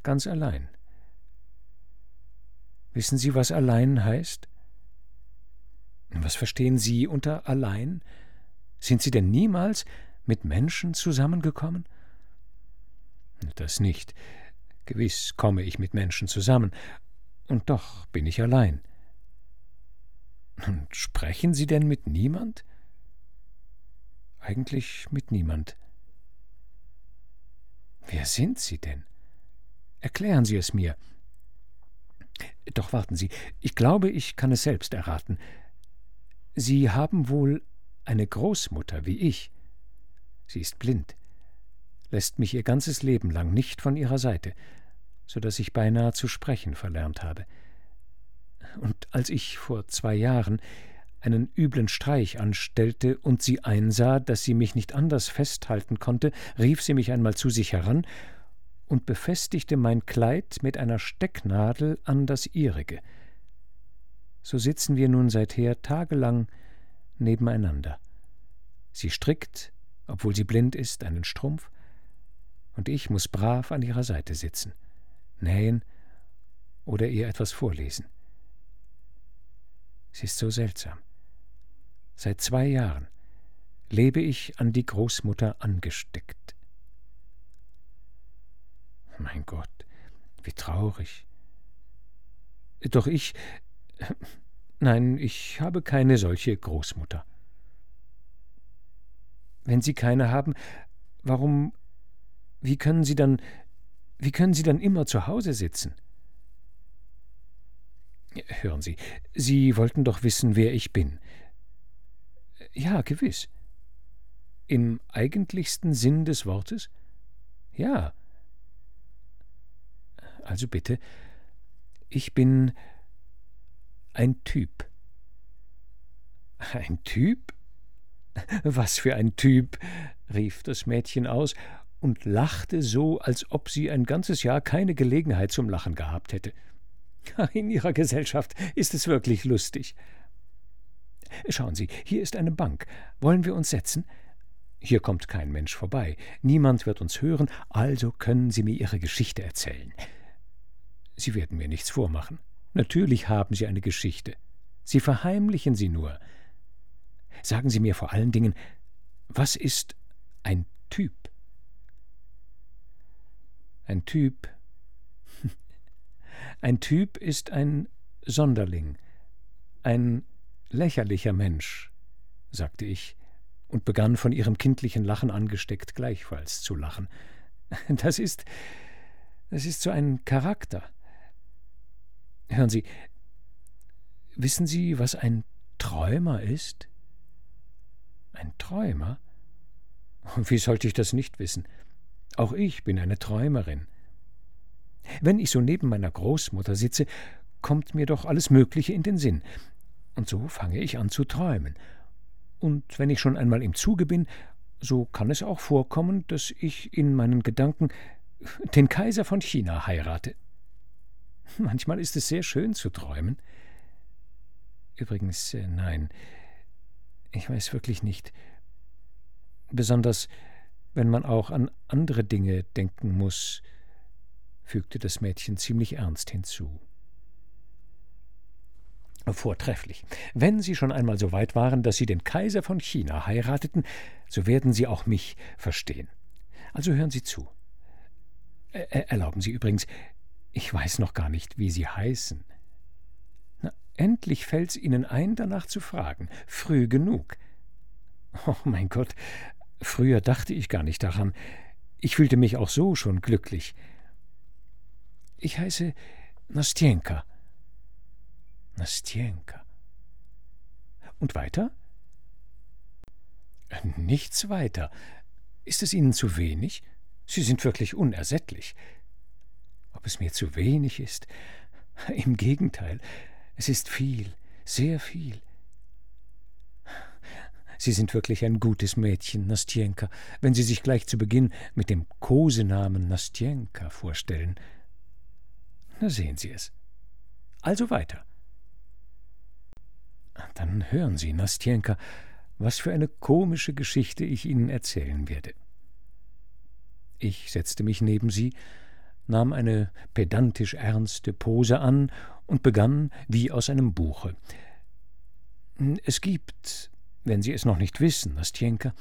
ganz allein. Wissen Sie, was allein heißt? Was verstehen Sie unter allein? Sind Sie denn niemals mit Menschen zusammengekommen? Das nicht. Gewiss komme ich mit Menschen zusammen, und doch bin ich allein. Und sprechen Sie denn mit niemand? Eigentlich mit niemand. Wer sind Sie denn? Erklären Sie es mir. Doch warten Sie, ich glaube, ich kann es selbst erraten. Sie haben wohl eine Großmutter wie ich. Sie ist blind, lässt mich ihr ganzes Leben lang nicht von ihrer Seite, so dass ich beinahe zu sprechen verlernt habe. Und als ich vor zwei Jahren einen üblen Streich anstellte und sie einsah, dass sie mich nicht anders festhalten konnte, rief sie mich einmal zu sich heran und befestigte mein Kleid mit einer Stecknadel an das ihrige. So sitzen wir nun seither tagelang nebeneinander. Sie strickt, obwohl sie blind ist, einen Strumpf, und ich muss brav an ihrer Seite sitzen, nähen oder ihr etwas vorlesen. Sie ist so seltsam. Seit zwei Jahren lebe ich an die Großmutter angesteckt. Mein Gott, wie traurig. Doch ich. Nein, ich habe keine solche Großmutter. Wenn Sie keine haben, warum. Wie können Sie dann. Wie können Sie dann immer zu Hause sitzen? Hören Sie, Sie wollten doch wissen, wer ich bin. Ja, gewiss. Im eigentlichsten Sinn des Wortes? Ja. Also bitte, ich bin ein Typ. Ein Typ? Was für ein Typ? rief das Mädchen aus und lachte so, als ob sie ein ganzes Jahr keine Gelegenheit zum Lachen gehabt hätte. In Ihrer Gesellschaft ist es wirklich lustig. Schauen Sie, hier ist eine Bank. Wollen wir uns setzen? Hier kommt kein Mensch vorbei. Niemand wird uns hören, also können Sie mir Ihre Geschichte erzählen. Sie werden mir nichts vormachen. Natürlich haben Sie eine Geschichte. Sie verheimlichen sie nur. Sagen Sie mir vor allen Dingen, was ist ein Typ? Ein Typ ein Typ ist ein Sonderling, ein lächerlicher Mensch, sagte ich und begann von ihrem kindlichen Lachen angesteckt gleichfalls zu lachen. Das ist. das ist so ein Charakter. Hören Sie, wissen Sie, was ein Träumer ist? Ein Träumer? Wie sollte ich das nicht wissen? Auch ich bin eine Träumerin. Wenn ich so neben meiner Großmutter sitze, kommt mir doch alles Mögliche in den Sinn. Und so fange ich an zu träumen. Und wenn ich schon einmal im Zuge bin, so kann es auch vorkommen, dass ich in meinen Gedanken den Kaiser von China heirate. Manchmal ist es sehr schön zu träumen. Übrigens, äh, nein, ich weiß wirklich nicht. Besonders, wenn man auch an andere Dinge denken muss, fügte das Mädchen ziemlich ernst hinzu. Vortrefflich. Wenn Sie schon einmal so weit waren, dass Sie den Kaiser von China heirateten, so werden Sie auch mich verstehen. Also hören Sie zu. Erlauben Sie übrigens, ich weiß noch gar nicht, wie Sie heißen. Na, endlich fällt's Ihnen ein, danach zu fragen. Früh genug. Oh mein Gott, früher dachte ich gar nicht daran. Ich fühlte mich auch so schon glücklich. Ich heiße Nastienka. Nastienka. Und weiter? Nichts weiter. Ist es Ihnen zu wenig? Sie sind wirklich unersättlich. Ob es mir zu wenig ist? Im Gegenteil, es ist viel, sehr viel. Sie sind wirklich ein gutes Mädchen, Nastienka, wenn Sie sich gleich zu Beginn mit dem Kosenamen Nastienka vorstellen. Na sehen Sie es. Also weiter. Dann hören Sie, Nastjenka, was für eine komische Geschichte ich Ihnen erzählen werde. Ich setzte mich neben sie, nahm eine pedantisch ernste Pose an und begann wie aus einem Buche. Es gibt, wenn Sie es noch nicht wissen, Nastjenka,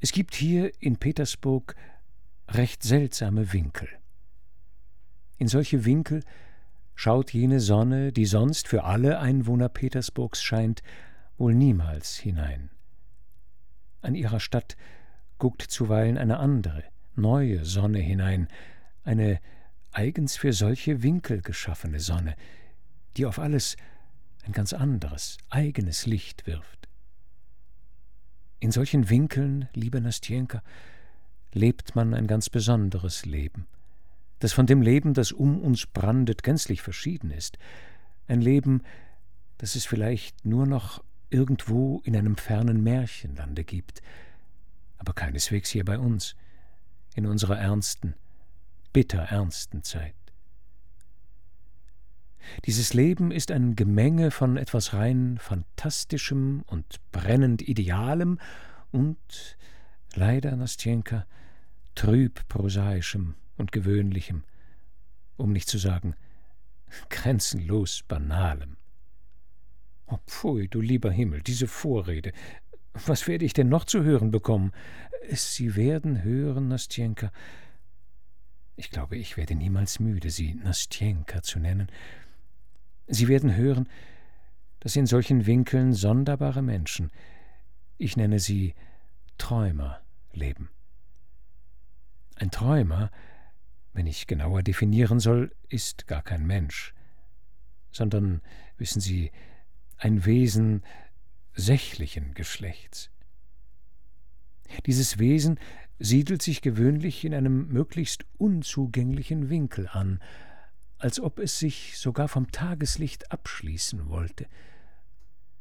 es gibt hier in Petersburg recht seltsame Winkel. In solche Winkel schaut jene Sonne, die sonst für alle Einwohner Petersburgs scheint, wohl niemals hinein. An ihrer Stadt guckt zuweilen eine andere, neue Sonne hinein, eine eigens für solche Winkel geschaffene Sonne, die auf alles ein ganz anderes, eigenes Licht wirft. In solchen Winkeln, liebe Nastjenka, lebt man ein ganz besonderes Leben – das von dem Leben, das um uns brandet, gänzlich verschieden ist. Ein Leben, das es vielleicht nur noch irgendwo in einem fernen Märchenlande gibt, aber keineswegs hier bei uns, in unserer ernsten, bitter ernsten Zeit. Dieses Leben ist ein Gemenge von etwas rein Fantastischem und brennend Idealem und, leider, Nastjenka, trüb Prosaischem und Gewöhnlichem, um nicht zu sagen grenzenlos Banalem. Oh, pfui, du lieber Himmel, diese Vorrede. Was werde ich denn noch zu hören bekommen? Sie werden hören, Nastjenka. Ich glaube, ich werde niemals müde, Sie Nastjenka zu nennen. Sie werden hören, dass in solchen Winkeln sonderbare Menschen, ich nenne sie Träumer, leben. Ein Träumer, wenn ich genauer definieren soll, ist gar kein Mensch, sondern, wissen Sie, ein Wesen sächlichen Geschlechts. Dieses Wesen siedelt sich gewöhnlich in einem möglichst unzugänglichen Winkel an, als ob es sich sogar vom Tageslicht abschließen wollte.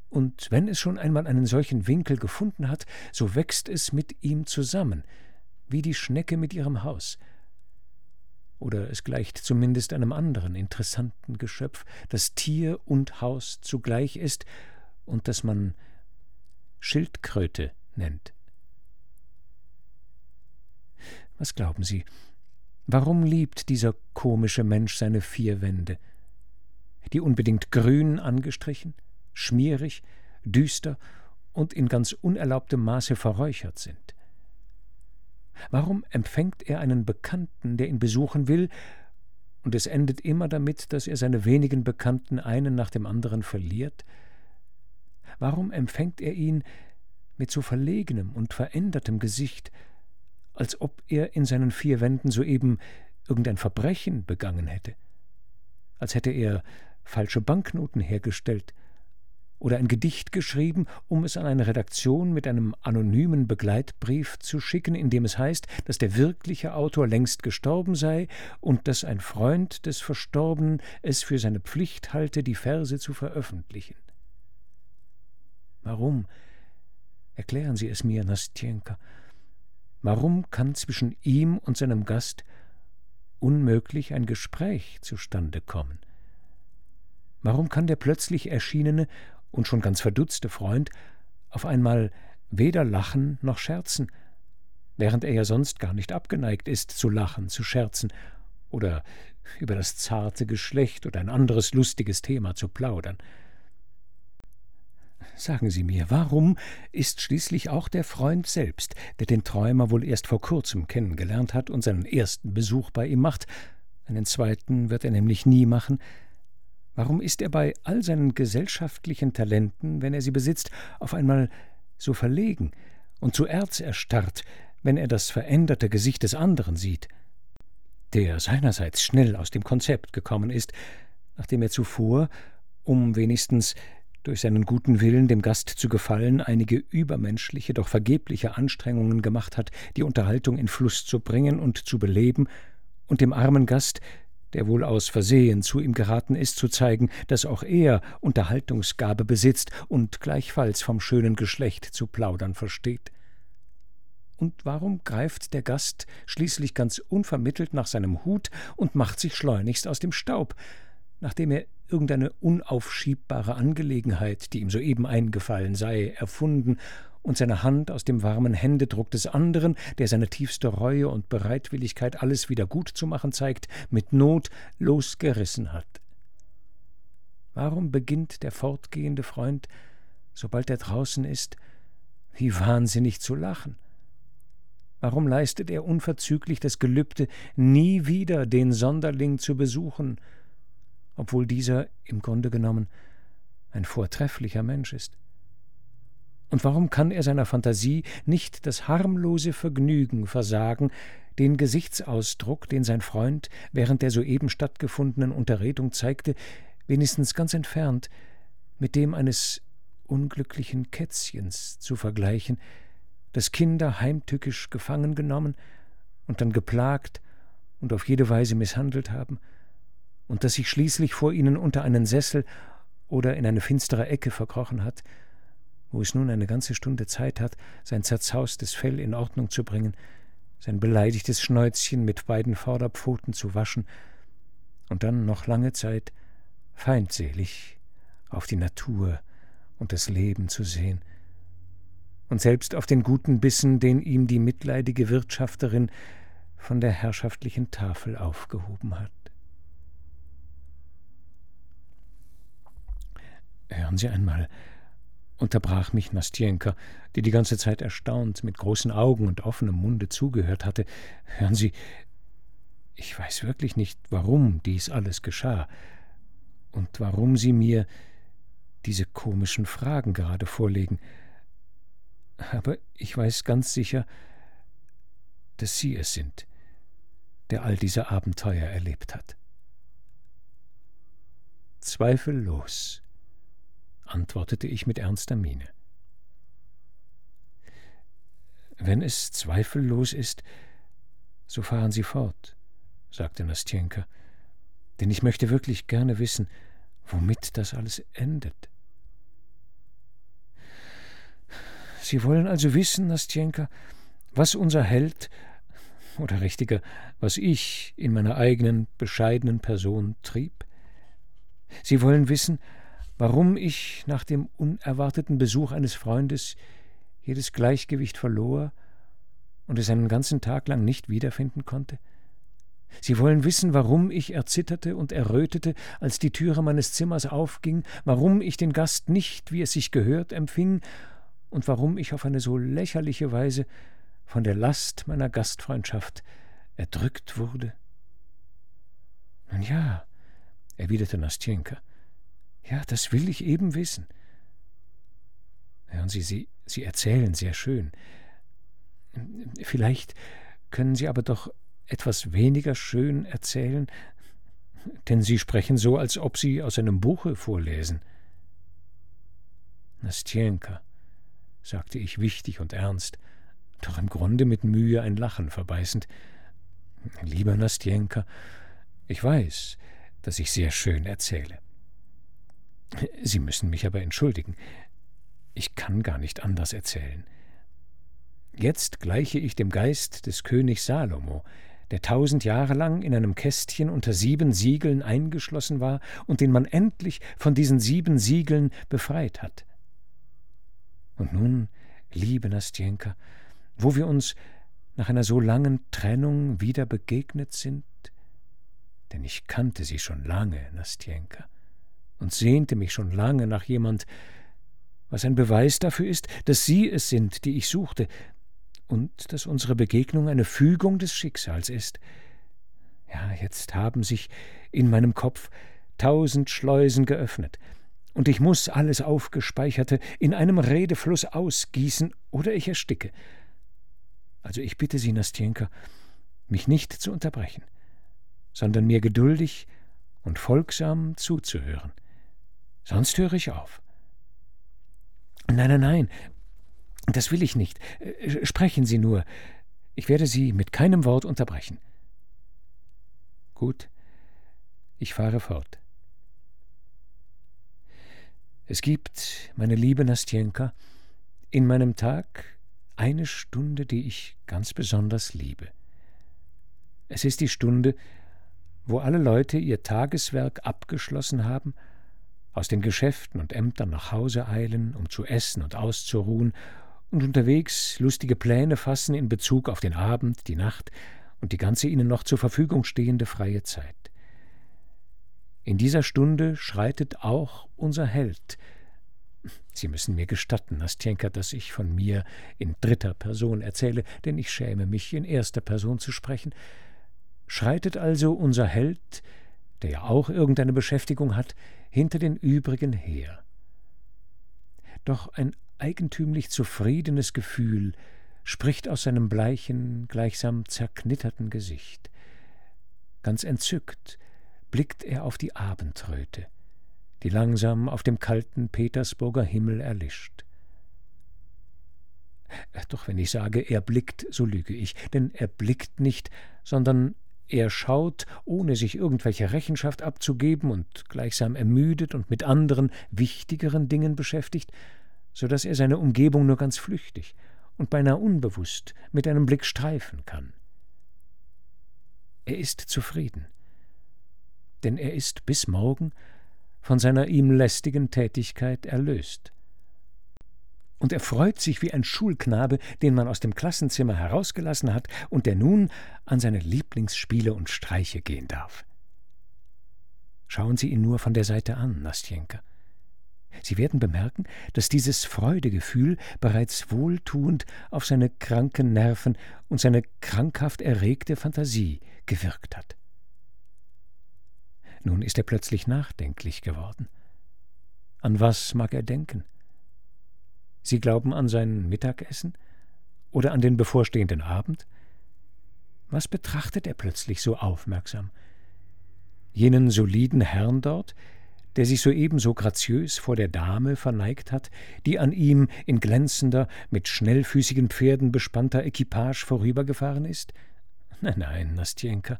Und wenn es schon einmal einen solchen Winkel gefunden hat, so wächst es mit ihm zusammen, wie die Schnecke mit ihrem Haus. Oder es gleicht zumindest einem anderen interessanten Geschöpf, das Tier und Haus zugleich ist und das man Schildkröte nennt. Was glauben Sie, Warum liebt dieser komische Mensch seine vier Wände? Die unbedingt grün angestrichen, schmierig, düster und in ganz unerlaubtem Maße verräuchert sind. Warum empfängt er einen Bekannten, der ihn besuchen will, und es endet immer damit, dass er seine wenigen Bekannten einen nach dem anderen verliert? Warum empfängt er ihn mit so verlegenem und verändertem Gesicht, als ob er in seinen vier Wänden soeben irgendein Verbrechen begangen hätte, als hätte er falsche Banknoten hergestellt oder ein Gedicht geschrieben, um es an eine Redaktion mit einem anonymen Begleitbrief zu schicken, in dem es heißt, dass der wirkliche Autor längst gestorben sei und dass ein Freund des Verstorbenen es für seine Pflicht halte, die Verse zu veröffentlichen. Warum? Erklären Sie es mir, Nastjenka. Warum kann zwischen ihm und seinem Gast unmöglich ein Gespräch zustande kommen? Warum kann der plötzlich erschienene und schon ganz verdutzte Freund auf einmal weder lachen noch scherzen, während er ja sonst gar nicht abgeneigt ist, zu lachen, zu scherzen oder über das zarte Geschlecht oder ein anderes lustiges Thema zu plaudern? Sagen Sie mir, warum ist schließlich auch der Freund selbst, der den Träumer wohl erst vor kurzem kennengelernt hat und seinen ersten Besuch bei ihm macht, einen zweiten wird er nämlich nie machen, warum ist er bei all seinen gesellschaftlichen Talenten, wenn er sie besitzt, auf einmal so verlegen und zu Erz erstarrt, wenn er das veränderte Gesicht des anderen sieht, der seinerseits schnell aus dem Konzept gekommen ist, nachdem er zuvor, um wenigstens durch seinen guten Willen, dem Gast zu gefallen, einige übermenschliche, doch vergebliche Anstrengungen gemacht hat, die Unterhaltung in Fluss zu bringen und zu beleben, und dem armen Gast, der wohl aus Versehen zu ihm geraten ist, zu zeigen, dass auch er Unterhaltungsgabe besitzt und gleichfalls vom schönen Geschlecht zu plaudern versteht. Und warum greift der Gast schließlich ganz unvermittelt nach seinem Hut und macht sich schleunigst aus dem Staub, nachdem er irgendeine unaufschiebbare Angelegenheit, die ihm soeben eingefallen sei, erfunden und seine Hand aus dem warmen Händedruck des anderen, der seine tiefste Reue und Bereitwilligkeit, alles wieder gut zu machen zeigt, mit Not losgerissen hat. Warum beginnt der fortgehende Freund, sobald er draußen ist, wie wahnsinnig zu lachen? Warum leistet er unverzüglich das Gelübde, nie wieder den Sonderling zu besuchen obwohl dieser im Grunde genommen ein vortrefflicher Mensch ist? Und warum kann er seiner Fantasie nicht das harmlose Vergnügen versagen, den Gesichtsausdruck, den sein Freund während der soeben stattgefundenen Unterredung zeigte, wenigstens ganz entfernt mit dem eines unglücklichen Kätzchens zu vergleichen, das Kinder heimtückisch gefangen genommen und dann geplagt und auf jede Weise misshandelt haben, und das sich schließlich vor ihnen unter einen Sessel oder in eine finstere Ecke verkrochen hat wo es nun eine ganze Stunde Zeit hat, sein zerzaustes Fell in Ordnung zu bringen, sein beleidigtes Schnäuzchen mit beiden Vorderpfoten zu waschen und dann noch lange Zeit feindselig auf die Natur und das Leben zu sehen und selbst auf den guten Bissen, den ihm die mitleidige Wirtschafterin von der herrschaftlichen Tafel aufgehoben hat. Hören Sie einmal, unterbrach mich Nastjenka, die die ganze Zeit erstaunt mit großen Augen und offenem Munde zugehört hatte. Hören Sie, ich weiß wirklich nicht, warum dies alles geschah und warum Sie mir diese komischen Fragen gerade vorlegen. Aber ich weiß ganz sicher, dass Sie es sind, der all diese Abenteuer erlebt hat. Zweifellos, antwortete ich mit ernster Miene. Wenn es zweifellos ist, so fahren Sie fort, sagte Nastjenka, denn ich möchte wirklich gerne wissen, womit das alles endet. Sie wollen also wissen, Nastjenka, was unser Held, oder richtiger, was ich in meiner eigenen bescheidenen Person trieb? Sie wollen wissen, warum ich nach dem unerwarteten Besuch eines Freundes jedes Gleichgewicht verlor und es einen ganzen Tag lang nicht wiederfinden konnte? Sie wollen wissen, warum ich erzitterte und errötete, als die Türe meines Zimmers aufging, warum ich den Gast nicht, wie es sich gehört, empfing und warum ich auf eine so lächerliche Weise von der Last meiner Gastfreundschaft erdrückt wurde? Nun ja, erwiderte Nastjenka, ja, das will ich eben wissen. Hören Sie, Sie, Sie erzählen sehr schön. Vielleicht können Sie aber doch etwas weniger schön erzählen, denn Sie sprechen so, als ob Sie aus einem Buche vorlesen. Nastjenka, sagte ich wichtig und ernst, doch im Grunde mit Mühe ein Lachen verbeißend. Lieber Nastjenka, ich weiß, dass ich sehr schön erzähle. Sie müssen mich aber entschuldigen. Ich kann gar nicht anders erzählen. Jetzt gleiche ich dem Geist des Königs Salomo, der tausend Jahre lang in einem Kästchen unter sieben Siegeln eingeschlossen war und den man endlich von diesen sieben Siegeln befreit hat. Und nun, liebe Nastjenka, wo wir uns nach einer so langen Trennung wieder begegnet sind, denn ich kannte sie schon lange, Nastjenka, und sehnte mich schon lange nach jemand, was ein Beweis dafür ist, dass Sie es sind, die ich suchte, und dass unsere Begegnung eine Fügung des Schicksals ist. Ja, jetzt haben sich in meinem Kopf tausend Schleusen geöffnet, und ich muss alles Aufgespeicherte in einem Redefluss ausgießen, oder ich ersticke. Also ich bitte Sie, Nastjenka, mich nicht zu unterbrechen, sondern mir geduldig und folgsam zuzuhören. Sonst höre ich auf. Nein, nein, nein, das will ich nicht. Äh, sprechen Sie nur. Ich werde Sie mit keinem Wort unterbrechen. Gut, ich fahre fort. Es gibt, meine liebe Nastjenka, in meinem Tag eine Stunde, die ich ganz besonders liebe. Es ist die Stunde, wo alle Leute ihr Tageswerk abgeschlossen haben, aus den Geschäften und Ämtern nach Hause eilen, um zu essen und auszuruhen, und unterwegs lustige Pläne fassen in Bezug auf den Abend, die Nacht und die ganze ihnen noch zur Verfügung stehende freie Zeit. In dieser Stunde schreitet auch unser Held. Sie müssen mir gestatten, Nastjenka, dass ich von mir in dritter Person erzähle, denn ich schäme mich, in erster Person zu sprechen. Schreitet also unser Held, der ja auch irgendeine Beschäftigung hat, hinter den übrigen her. Doch ein eigentümlich zufriedenes Gefühl spricht aus seinem bleichen, gleichsam zerknitterten Gesicht. Ganz entzückt blickt er auf die Abendröte, die langsam auf dem kalten Petersburger Himmel erlischt. Doch wenn ich sage, er blickt, so lüge ich, denn er blickt nicht, sondern er schaut, ohne sich irgendwelche Rechenschaft abzugeben und gleichsam ermüdet und mit anderen, wichtigeren Dingen beschäftigt, so dass er seine Umgebung nur ganz flüchtig und beinahe unbewusst mit einem Blick streifen kann. Er ist zufrieden, denn er ist bis morgen von seiner ihm lästigen Tätigkeit erlöst. Und er freut sich wie ein Schulknabe, den man aus dem Klassenzimmer herausgelassen hat und der nun an seine Lieblingsspiele und Streiche gehen darf. Schauen Sie ihn nur von der Seite an, Nastjenka. Sie werden bemerken, dass dieses Freudegefühl bereits wohltuend auf seine kranken Nerven und seine krankhaft erregte Fantasie gewirkt hat. Nun ist er plötzlich nachdenklich geworden. An was mag er denken? Sie glauben an sein Mittagessen oder an den bevorstehenden Abend? Was betrachtet er plötzlich so aufmerksam? Jenen soliden Herrn dort, der sich soeben so graziös vor der Dame verneigt hat, die an ihm in glänzender, mit schnellfüßigen Pferden bespannter Equipage vorübergefahren ist? Nein, nein, Nastjenka,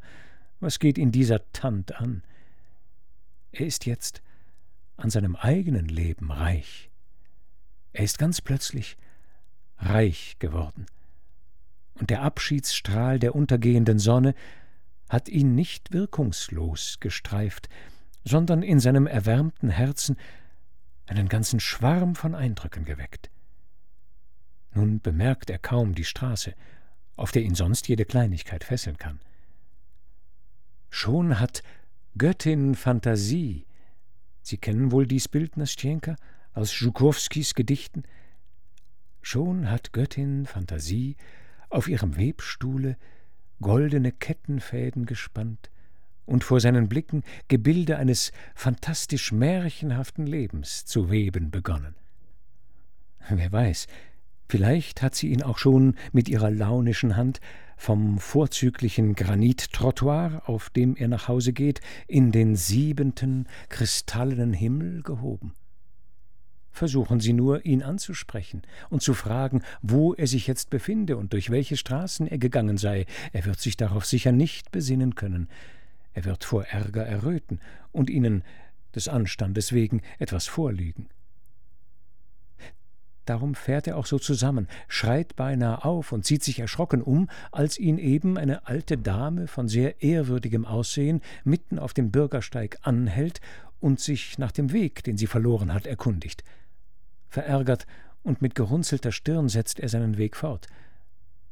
was geht ihn dieser Tant an? Er ist jetzt an seinem eigenen Leben reich. Er ist ganz plötzlich reich geworden. Und der Abschiedsstrahl der untergehenden Sonne hat ihn nicht wirkungslos gestreift, sondern in seinem erwärmten Herzen einen ganzen Schwarm von Eindrücken geweckt. Nun bemerkt er kaum die Straße, auf der ihn sonst jede Kleinigkeit fesseln kann. Schon hat Göttin Fantasie, Sie kennen wohl dies Bild, Nastjenka, aus Schukowskis Gedichten, schon hat Göttin Fantasie auf ihrem Webstuhle goldene Kettenfäden gespannt, und vor seinen Blicken Gebilde eines fantastisch märchenhaften Lebens zu weben begonnen. Wer weiß, vielleicht hat sie ihn auch schon mit ihrer launischen Hand vom vorzüglichen Granittrottoir, auf dem er nach Hause geht, in den siebenten kristallenen Himmel gehoben. Versuchen Sie nur, ihn anzusprechen und zu fragen, wo er sich jetzt befinde und durch welche Straßen er gegangen sei. Er wird sich darauf sicher nicht besinnen können. Er wird vor Ärger erröten und ihnen des Anstandes wegen etwas vorlügen. Darum fährt er auch so zusammen, schreit beinahe auf und sieht sich erschrocken um, als ihn eben eine alte Dame von sehr ehrwürdigem Aussehen mitten auf dem Bürgersteig anhält und sich nach dem Weg, den sie verloren hat, erkundigt. Verärgert und mit gerunzelter Stirn setzt er seinen Weg fort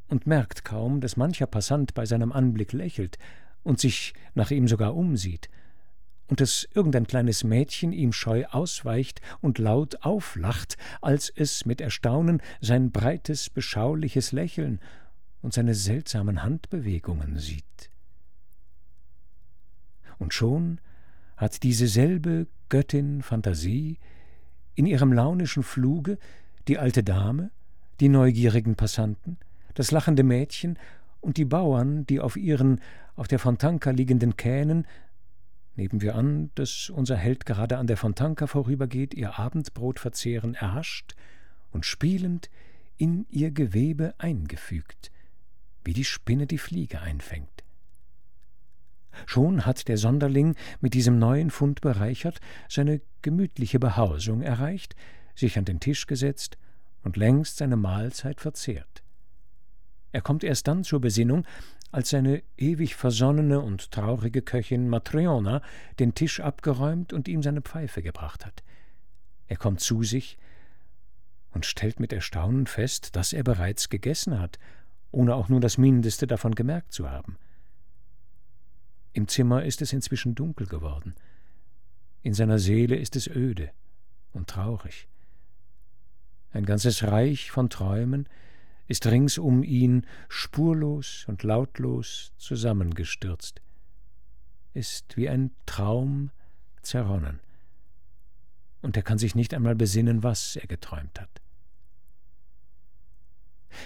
und merkt kaum, dass mancher Passant bei seinem Anblick lächelt und sich nach ihm sogar umsieht, und dass irgendein kleines Mädchen ihm scheu ausweicht und laut auflacht, als es mit Erstaunen sein breites, beschauliches Lächeln und seine seltsamen Handbewegungen sieht. Und schon hat diese selbe Göttin Fantasie in ihrem launischen Fluge die alte Dame, die neugierigen Passanten, das lachende Mädchen und die Bauern, die auf ihren auf der Fontanka liegenden Kähnen, nehmen wir an, dass unser Held gerade an der Fontanka vorübergeht, ihr Abendbrot verzehren, erhascht und spielend in ihr Gewebe eingefügt, wie die Spinne die Fliege einfängt. Schon hat der Sonderling mit diesem neuen Fund bereichert, seine gemütliche Behausung erreicht, sich an den Tisch gesetzt und längst seine Mahlzeit verzehrt. Er kommt erst dann zur Besinnung, als seine ewig versonnene und traurige Köchin Matryona den Tisch abgeräumt und ihm seine Pfeife gebracht hat. Er kommt zu sich und stellt mit Erstaunen fest, dass er bereits gegessen hat, ohne auch nur das Mindeste davon gemerkt zu haben. Im Zimmer ist es inzwischen dunkel geworden. In seiner Seele ist es öde und traurig. Ein ganzes Reich von Träumen, ist rings um ihn spurlos und lautlos zusammengestürzt, ist wie ein Traum zerronnen, und er kann sich nicht einmal besinnen, was er geträumt hat.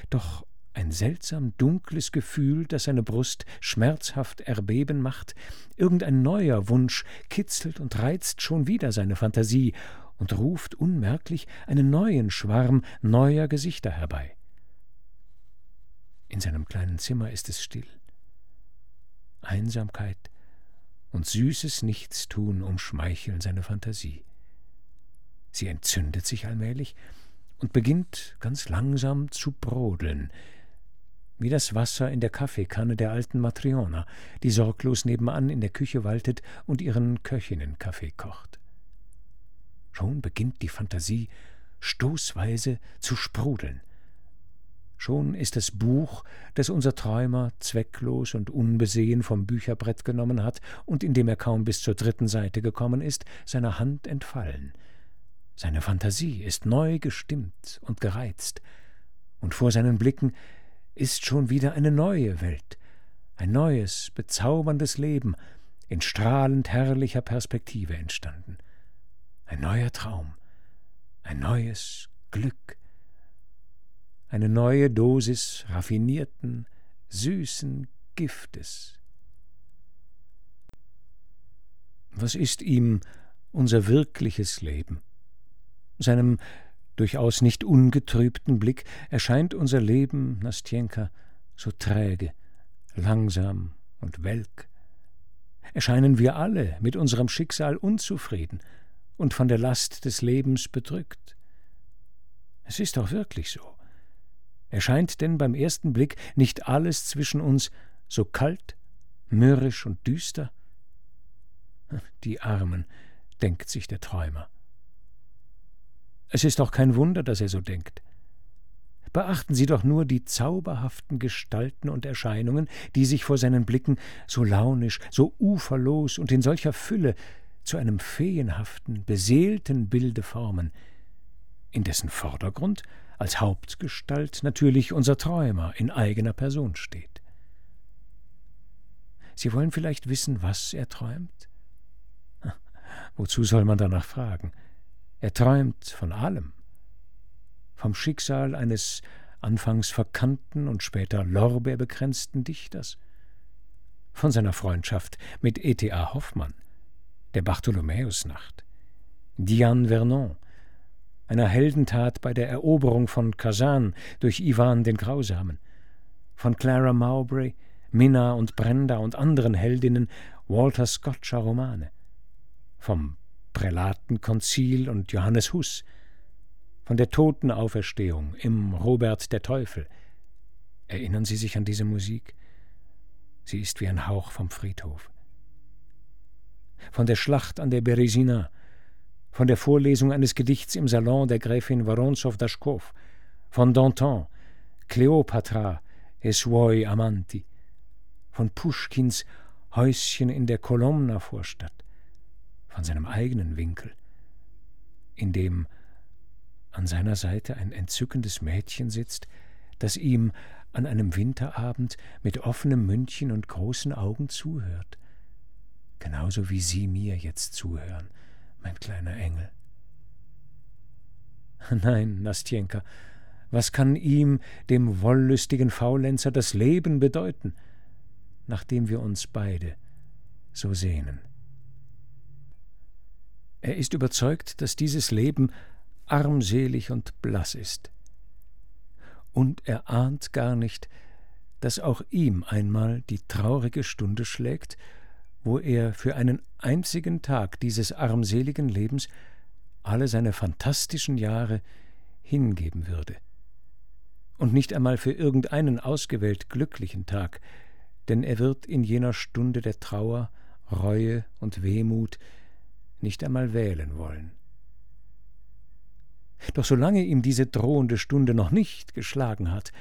Doch ein seltsam dunkles Gefühl, das seine Brust schmerzhaft erbeben macht, irgendein neuer Wunsch kitzelt und reizt schon wieder seine Fantasie und ruft unmerklich einen neuen Schwarm neuer Gesichter herbei. In seinem kleinen Zimmer ist es still. Einsamkeit und süßes Nichtstun umschmeicheln seine Fantasie. Sie entzündet sich allmählich, und beginnt ganz langsam zu brodeln, wie das Wasser in der Kaffeekanne der alten Matriona, die sorglos nebenan in der Küche waltet und ihren Köchinnen Kaffee kocht. Schon beginnt die Fantasie stoßweise zu sprudeln. Schon ist das Buch, das unser Träumer zwecklos und unbesehen vom Bücherbrett genommen hat und in dem er kaum bis zur dritten Seite gekommen ist, seiner Hand entfallen. Seine Fantasie ist neu gestimmt und gereizt, und vor seinen Blicken ist schon wieder eine neue Welt, ein neues, bezauberndes Leben in strahlend herrlicher Perspektive entstanden. Ein neuer Traum, ein neues Glück, eine neue Dosis raffinierten, süßen Giftes. Was ist ihm unser wirkliches Leben? Seinem durchaus nicht ungetrübten Blick erscheint unser Leben, Nastjenka, so träge, langsam und welk. Erscheinen wir alle mit unserem Schicksal unzufrieden und von der Last des Lebens bedrückt. Es ist doch wirklich so. Erscheint denn beim ersten Blick nicht alles zwischen uns so kalt, mürrisch und düster? Die Armen, denkt sich der Träumer. Es ist doch kein Wunder, dass er so denkt. Beachten Sie doch nur die zauberhaften Gestalten und Erscheinungen, die sich vor seinen Blicken so launisch, so uferlos und in solcher Fülle zu einem feenhaften, beseelten Bilde formen, in dessen Vordergrund als Hauptgestalt natürlich unser Träumer in eigener Person steht. Sie wollen vielleicht wissen, was er träumt? Wozu soll man danach fragen? Er träumt von allem. Vom Schicksal eines anfangs verkannten und später lorbeerbekränzten Dichters, von seiner Freundschaft mit E.T.A. Hoffmann, der Bartholomäusnacht, Diane Vernon, einer Heldentat bei der Eroberung von Kasan durch Ivan den Grausamen, von Clara Mowbray, Minna und Brenda und anderen Heldinnen Walter Scottscher Romane, vom Prälatenkonzil und Johannes Huss, von der Totenauferstehung im Robert der Teufel. Erinnern Sie sich an diese Musik? Sie ist wie ein Hauch vom Friedhof. Von der Schlacht an der Beresina, von der Vorlesung eines Gedichts im Salon der Gräfin Woronzow-Daschkow, von Danton, Kleopatra e suoi amanti, von Puschkins Häuschen in der Kolomna-Vorstadt, von seinem eigenen Winkel, in dem an seiner Seite ein entzückendes Mädchen sitzt, das ihm an einem Winterabend mit offenem Mündchen und großen Augen zuhört, genauso wie Sie mir jetzt zuhören, mein kleiner Engel. Nein, Nastjenka, was kann ihm, dem wollüstigen Faulenzer, das Leben bedeuten, nachdem wir uns beide so sehnen? Er ist überzeugt, dass dieses Leben armselig und blass ist. Und er ahnt gar nicht, dass auch ihm einmal die traurige Stunde schlägt, wo er für einen einzigen Tag dieses armseligen Lebens alle seine fantastischen Jahre hingeben würde. Und nicht einmal für irgendeinen ausgewählt glücklichen Tag, denn er wird in jener Stunde der Trauer, Reue und Wehmut nicht einmal wählen wollen. Doch solange ihm diese drohende Stunde noch nicht geschlagen hat,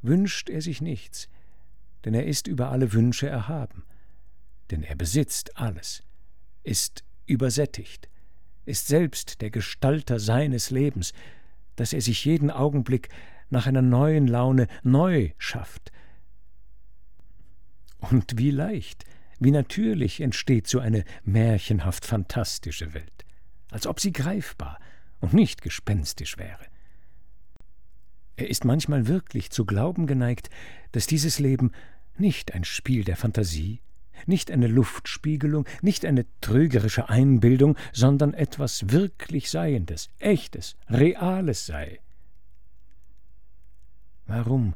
wünscht er sich nichts, denn er ist über alle Wünsche erhaben, denn er besitzt alles, ist übersättigt, ist selbst der Gestalter seines Lebens, dass er sich jeden Augenblick nach einer neuen Laune neu schafft. Und wie leicht, wie natürlich entsteht so eine märchenhaft fantastische Welt, als ob sie greifbar und nicht gespenstisch wäre. Er ist manchmal wirklich zu glauben geneigt, dass dieses Leben nicht ein Spiel der Fantasie, nicht eine Luftspiegelung, nicht eine trügerische Einbildung, sondern etwas wirklich Seiendes, Echtes, Reales sei. Warum,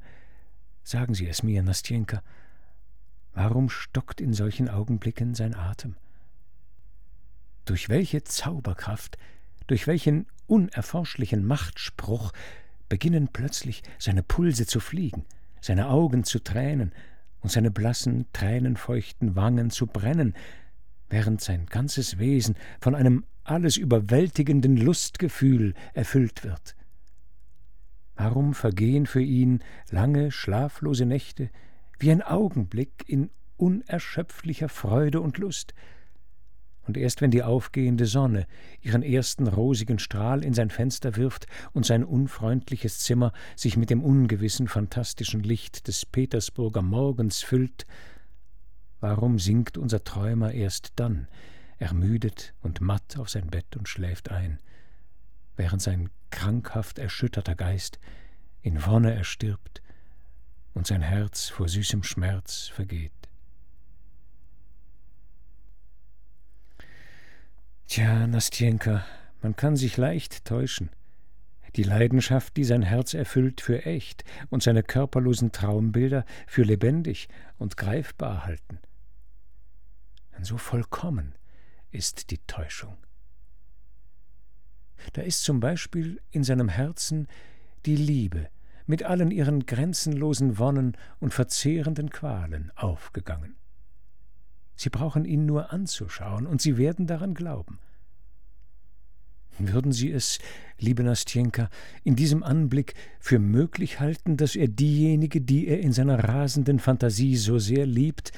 sagen Sie es mir, Nastjenka, Warum stockt in solchen Augenblicken sein Atem? Durch welche Zauberkraft, durch welchen unerforschlichen Machtspruch beginnen plötzlich seine Pulse zu fliegen, seine Augen zu tränen und seine blassen, tränenfeuchten Wangen zu brennen, während sein ganzes Wesen von einem alles überwältigenden Lustgefühl erfüllt wird. Warum vergehen für ihn lange schlaflose Nächte wie ein Augenblick in unerschöpflicher Freude und Lust? Und erst wenn die aufgehende Sonne ihren ersten rosigen Strahl in sein Fenster wirft und sein unfreundliches Zimmer sich mit dem ungewissen, fantastischen Licht des Petersburger Morgens füllt, warum sinkt unser Träumer erst dann, ermüdet und matt auf sein Bett und schläft ein, während sein krankhaft erschütterter Geist in Wonne erstirbt und sein Herz vor süßem Schmerz vergeht. Tja, Nastjenka, man kann sich leicht täuschen. Die Leidenschaft, die sein Herz erfüllt, für echt und seine körperlosen Traumbilder für lebendig und greifbar halten. So vollkommen ist die Täuschung. Da ist zum Beispiel in seinem Herzen die Liebe mit allen ihren grenzenlosen Wonnen und verzehrenden Qualen aufgegangen. Sie brauchen ihn nur anzuschauen, und Sie werden daran glauben. Würden Sie es, liebe Nastjenka, in diesem Anblick für möglich halten, dass er diejenige, die er in seiner rasenden Fantasie so sehr liebt,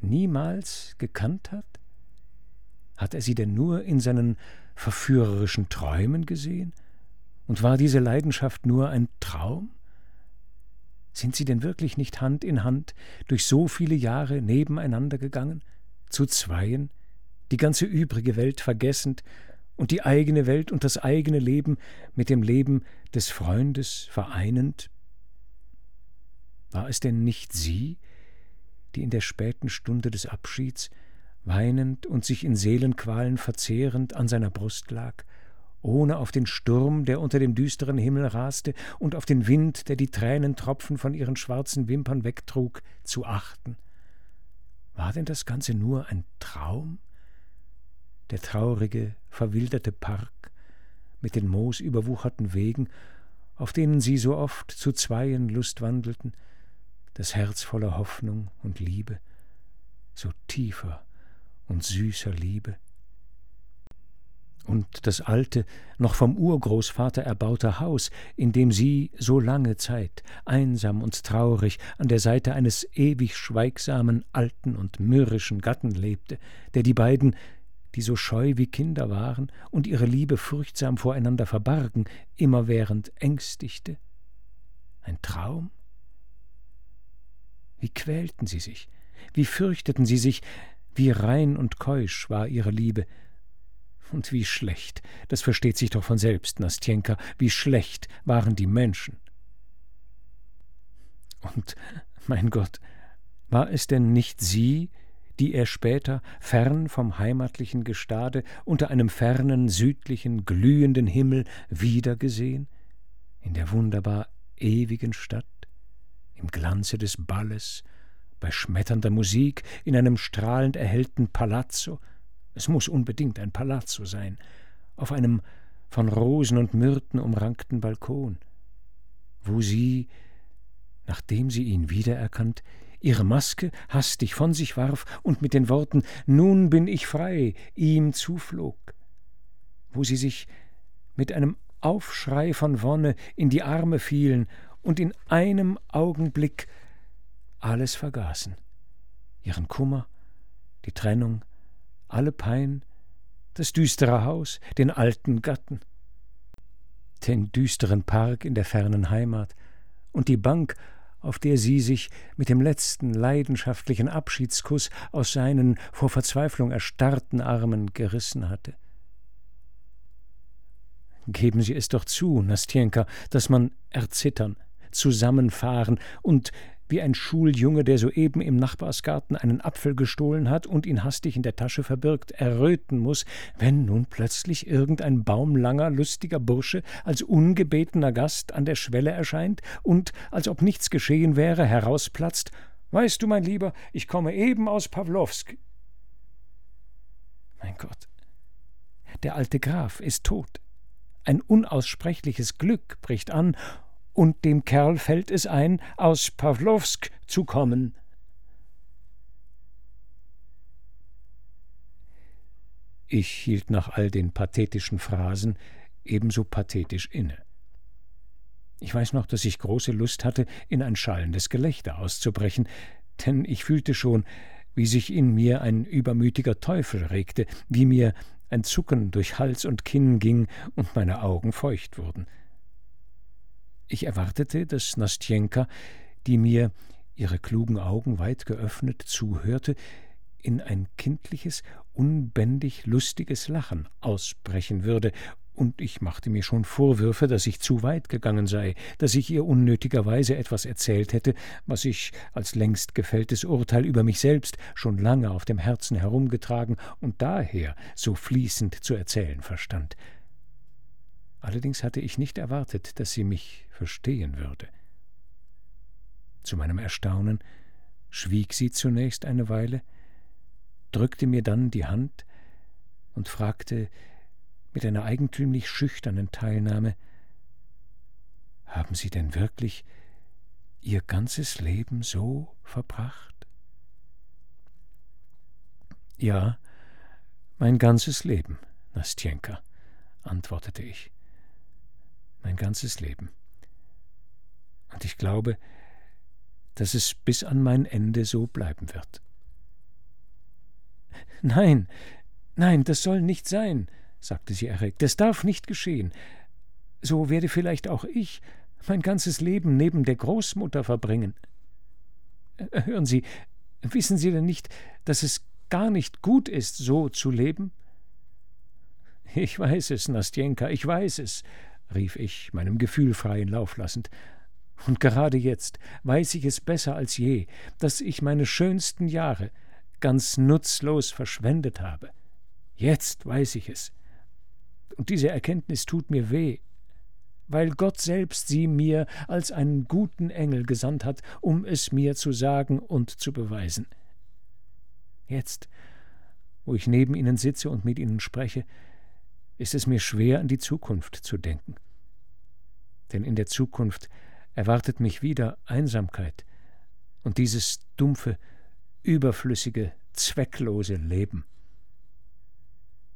niemals gekannt hat? Hat er sie denn nur in seinen verführerischen Träumen gesehen? Und war diese Leidenschaft nur ein Traum? Sind sie denn wirklich nicht Hand in Hand durch so viele Jahre nebeneinander gegangen, zu zweien, die ganze übrige Welt vergessend und die eigene Welt und das eigene Leben mit dem Leben des Freundes vereinend? War es denn nicht sie, die in der späten Stunde des Abschieds weinend und sich in Seelenqualen verzehrend an seiner Brust lag, ohne auf den Sturm, der unter dem düsteren Himmel raste, und auf den Wind, der die Tränentropfen von ihren schwarzen Wimpern wegtrug, zu achten. War denn das Ganze nur ein Traum? Der traurige, verwilderte Park mit den moosüberwucherten Wegen, auf denen sie so oft zu Zweien Lust wandelten, das Herz voller Hoffnung und Liebe, so tiefer und süßer Liebe. Und das alte, noch vom Urgroßvater erbaute Haus, in dem sie so lange Zeit, einsam und traurig, an der Seite eines ewig schweigsamen, alten und mürrischen Gatten lebte, der die beiden, die so scheu wie Kinder waren und ihre Liebe furchtsam voreinander verbargen, immerwährend ängstigte. Ein Traum? Wie quälten sie sich, wie fürchteten sie sich, wie rein und keusch war ihre Liebe. Und wie schlecht, das versteht sich doch von selbst, Nastjenka, wie schlecht waren die Menschen. Und, mein Gott, war es denn nicht sie, die er später, fern vom heimatlichen Gestade, unter einem fernen, südlichen, glühenden Himmel wiedergesehen, in der wunderbar ewigen Stadt? im Glanze des Balles, bei schmetternder Musik, in einem strahlend erhellten Palazzo, es muss unbedingt ein Palazzo sein, auf einem von Rosen und Myrten umrankten Balkon, wo sie, nachdem sie ihn wiedererkannt, ihre Maske hastig von sich warf und mit den Worten Nun bin ich frei ihm zuflog, wo sie sich mit einem Aufschrei von Wonne in die Arme fielen und in einem Augenblick alles vergaßen. Ihren Kummer, die Trennung, alle Pein, das düstere Haus, den alten Gatten, den düsteren Park in der fernen Heimat und die Bank, auf der sie sich mit dem letzten leidenschaftlichen Abschiedskuss aus seinen vor Verzweiflung erstarrten Armen gerissen hatte. Geben Sie es doch zu, Nastjenka, dass man erzittern, zusammenfahren und wie ein Schuljunge, der soeben im Nachbarsgarten einen Apfel gestohlen hat und ihn hastig in der Tasche verbirgt, erröten muss, wenn nun plötzlich irgendein baumlanger, lustiger Bursche als ungebetener Gast an der Schwelle erscheint und, als ob nichts geschehen wäre, herausplatzt Weißt du, mein Lieber, ich komme eben aus Pawlowsk. Mein Gott, der alte Graf ist tot. Ein unaussprechliches Glück bricht an, und dem Kerl fällt es ein, aus Pawlowsk zu kommen. Ich hielt nach all den pathetischen Phrasen ebenso pathetisch inne. Ich weiß noch, dass ich große Lust hatte, in ein schallendes Gelächter auszubrechen, denn ich fühlte schon, wie sich in mir ein übermütiger Teufel regte, wie mir ein Zucken durch Hals und Kinn ging und meine Augen feucht wurden. Ich erwartete, dass Nastjenka, die mir, ihre klugen Augen weit geöffnet, zuhörte, in ein kindliches, unbändig lustiges Lachen ausbrechen würde und ich machte mir schon Vorwürfe, dass ich zu weit gegangen sei, dass ich ihr unnötigerweise etwas erzählt hätte, was ich als längst gefälltes Urteil über mich selbst schon lange auf dem Herzen herumgetragen und daher so fließend zu erzählen verstand. Allerdings hatte ich nicht erwartet, dass sie mich verstehen würde. Zu meinem Erstaunen schwieg sie zunächst eine Weile, drückte mir dann die Hand und fragte mit einer eigentümlich schüchternen Teilnahme Haben Sie denn wirklich Ihr ganzes Leben so verbracht? Ja, mein ganzes Leben, Nastjenka, antwortete ich. Mein ganzes Leben. Und ich glaube, dass es bis an mein Ende so bleiben wird. Nein, nein, das soll nicht sein, sagte sie erregt. Das darf nicht geschehen. So werde vielleicht auch ich mein ganzes Leben neben der Großmutter verbringen. Äh, hören Sie, wissen Sie denn nicht, dass es gar nicht gut ist, so zu leben? Ich weiß es, Nastjenka, ich weiß es, rief ich, meinem Gefühl freien Lauf lassend. Und gerade jetzt weiß ich es besser als je, dass ich meine schönsten Jahre ganz nutzlos verschwendet habe. Jetzt weiß ich es. Und diese Erkenntnis tut mir weh, weil Gott selbst sie mir als einen guten Engel gesandt hat, um es mir zu sagen und zu beweisen. Jetzt, wo ich neben ihnen sitze und mit ihnen spreche, ist es mir schwer, an die Zukunft zu denken. Denn in der Zukunft erwartet mich wieder Einsamkeit und dieses dumpfe, überflüssige, zwecklose Leben.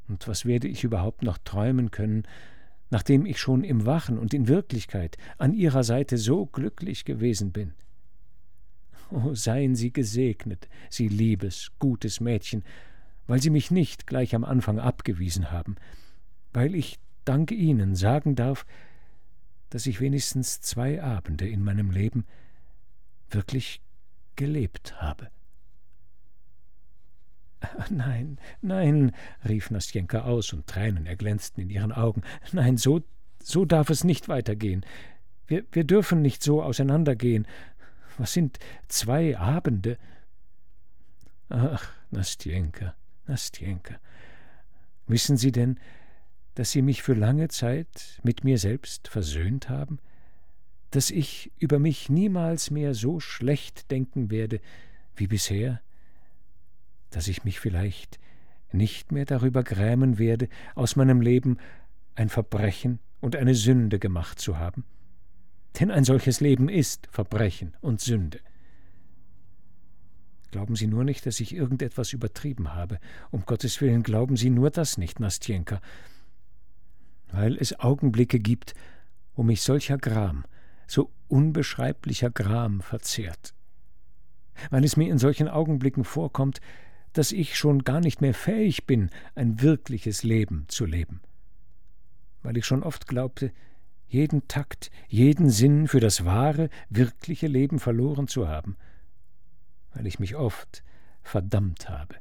Und was werde ich überhaupt noch träumen können, nachdem ich schon im Wachen und in Wirklichkeit an ihrer Seite so glücklich gewesen bin? Oh, seien Sie gesegnet, Sie liebes, gutes Mädchen, weil Sie mich nicht gleich am Anfang abgewiesen haben, weil ich dank Ihnen sagen darf, dass ich wenigstens zwei Abende in meinem Leben wirklich gelebt habe. Nein, nein, rief Nastjenka aus, und Tränen erglänzten in ihren Augen. Nein, so, so darf es nicht weitergehen. Wir, wir dürfen nicht so auseinandergehen. Was sind zwei Abende? Ach, Nastjenka, Nastjenka, wissen Sie denn, dass Sie mich für lange Zeit mit mir selbst versöhnt haben? Dass ich über mich niemals mehr so schlecht denken werde wie bisher? dass ich mich vielleicht nicht mehr darüber grämen werde, aus meinem Leben ein Verbrechen und eine Sünde gemacht zu haben. Denn ein solches Leben ist Verbrechen und Sünde. Glauben Sie nur nicht, dass ich irgendetwas übertrieben habe. Um Gottes Willen glauben Sie nur das nicht, Nastjenka. Weil es Augenblicke gibt, wo mich solcher Gram, so unbeschreiblicher Gram verzehrt. Weil es mir in solchen Augenblicken vorkommt, dass ich schon gar nicht mehr fähig bin, ein wirkliches Leben zu leben. Weil ich schon oft glaubte, jeden Takt, jeden Sinn für das wahre, wirkliche Leben verloren zu haben, weil ich mich oft verdammt habe,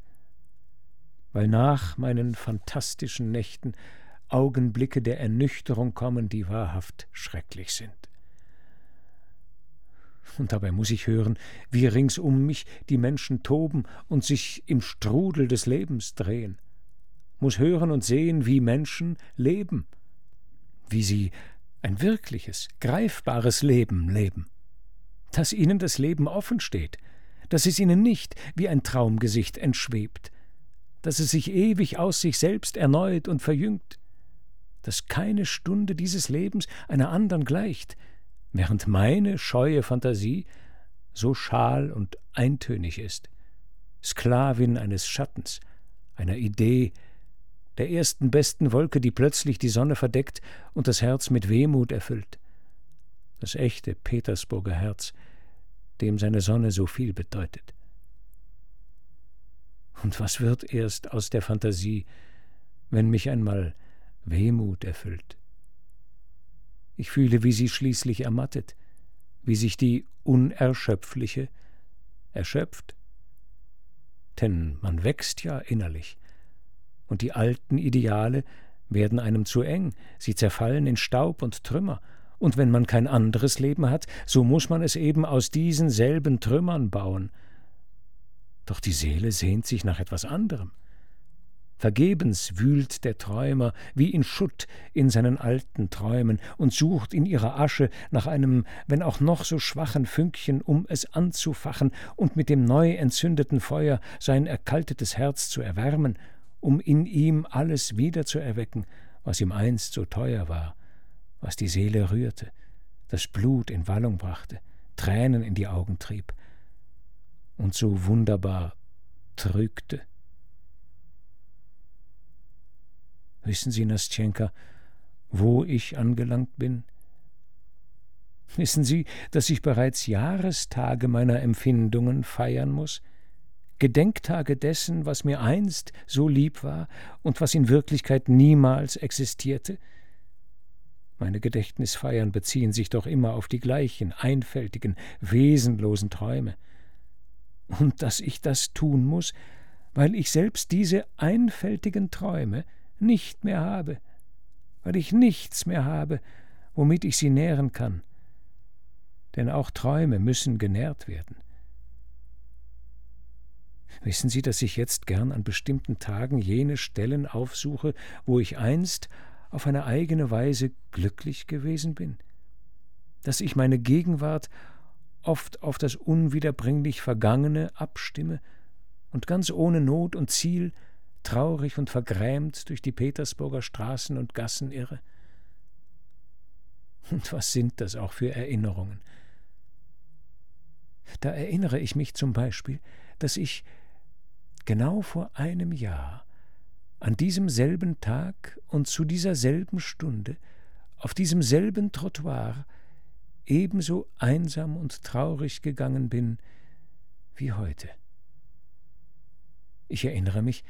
weil nach meinen fantastischen Nächten Augenblicke der Ernüchterung kommen, die wahrhaft schrecklich sind. Und dabei muss ich hören, wie rings um mich die Menschen toben und sich im Strudel des Lebens drehen, muss hören und sehen, wie Menschen leben, wie sie ein wirkliches, greifbares Leben leben, dass ihnen das Leben offen steht, dass es ihnen nicht wie ein Traumgesicht entschwebt, dass es sich ewig aus sich selbst erneuert und verjüngt, dass keine Stunde dieses Lebens einer andern gleicht, während meine scheue Fantasie so schal und eintönig ist, Sklavin eines Schattens, einer Idee, der ersten besten Wolke, die plötzlich die Sonne verdeckt und das Herz mit Wehmut erfüllt. Das echte Petersburger Herz, dem seine Sonne so viel bedeutet. Und was wird erst aus der Fantasie, wenn mich einmal Wehmut erfüllt? Ich fühle, wie sie schließlich ermattet, wie sich die Unerschöpfliche erschöpft. Denn man wächst ja innerlich, und die alten Ideale werden einem zu eng, sie zerfallen in Staub und Trümmer, und wenn man kein anderes Leben hat, so muss man es eben aus diesen selben Trümmern bauen. Doch die Seele sehnt sich nach etwas anderem. Vergebens wühlt der Träumer wie in Schutt in seinen alten Träumen und sucht in ihrer Asche nach einem, wenn auch noch so schwachen Fünkchen, um es anzufachen und mit dem neu entzündeten Feuer sein erkaltetes Herz zu erwärmen, um in ihm alles wieder zu erwecken, was ihm einst so teuer war, was die Seele rührte, das Blut in Wallung brachte, Tränen in die Augen trieb und so wunderbar trügte. Wissen Sie, Nastjenka, wo ich angelangt bin? Wissen Sie, dass ich bereits Jahrestage meiner Empfindungen feiern muss? Gedenktage dessen, was mir einst so lieb war und was in Wirklichkeit niemals existierte? Meine Gedächtnisfeiern beziehen sich doch immer auf die gleichen, einfältigen, wesenlosen Träume. Und dass ich das tun muss, weil ich selbst diese einfältigen Träume nicht mehr habe, weil ich nichts mehr habe, womit ich sie nähren kann. Denn auch Träume müssen genährt werden. Wissen Sie, dass ich jetzt gern an bestimmten Tagen jene Stellen aufsuche, wo ich einst auf eine eigene Weise glücklich gewesen bin? Dass ich meine Gegenwart oft auf das unwiederbringlich Vergangene abstimme und ganz ohne Not und Ziel traurig und vergrämt durch die Petersburger Straßen und Gassen irre. Und was sind das auch für Erinnerungen? Da erinnere ich mich zum Beispiel, dass ich genau vor einem Jahr an diesem selben Tag und zu dieser selben Stunde auf diesem selben Trottoir ebenso einsam und traurig gegangen bin wie heute. Ich erinnere mich,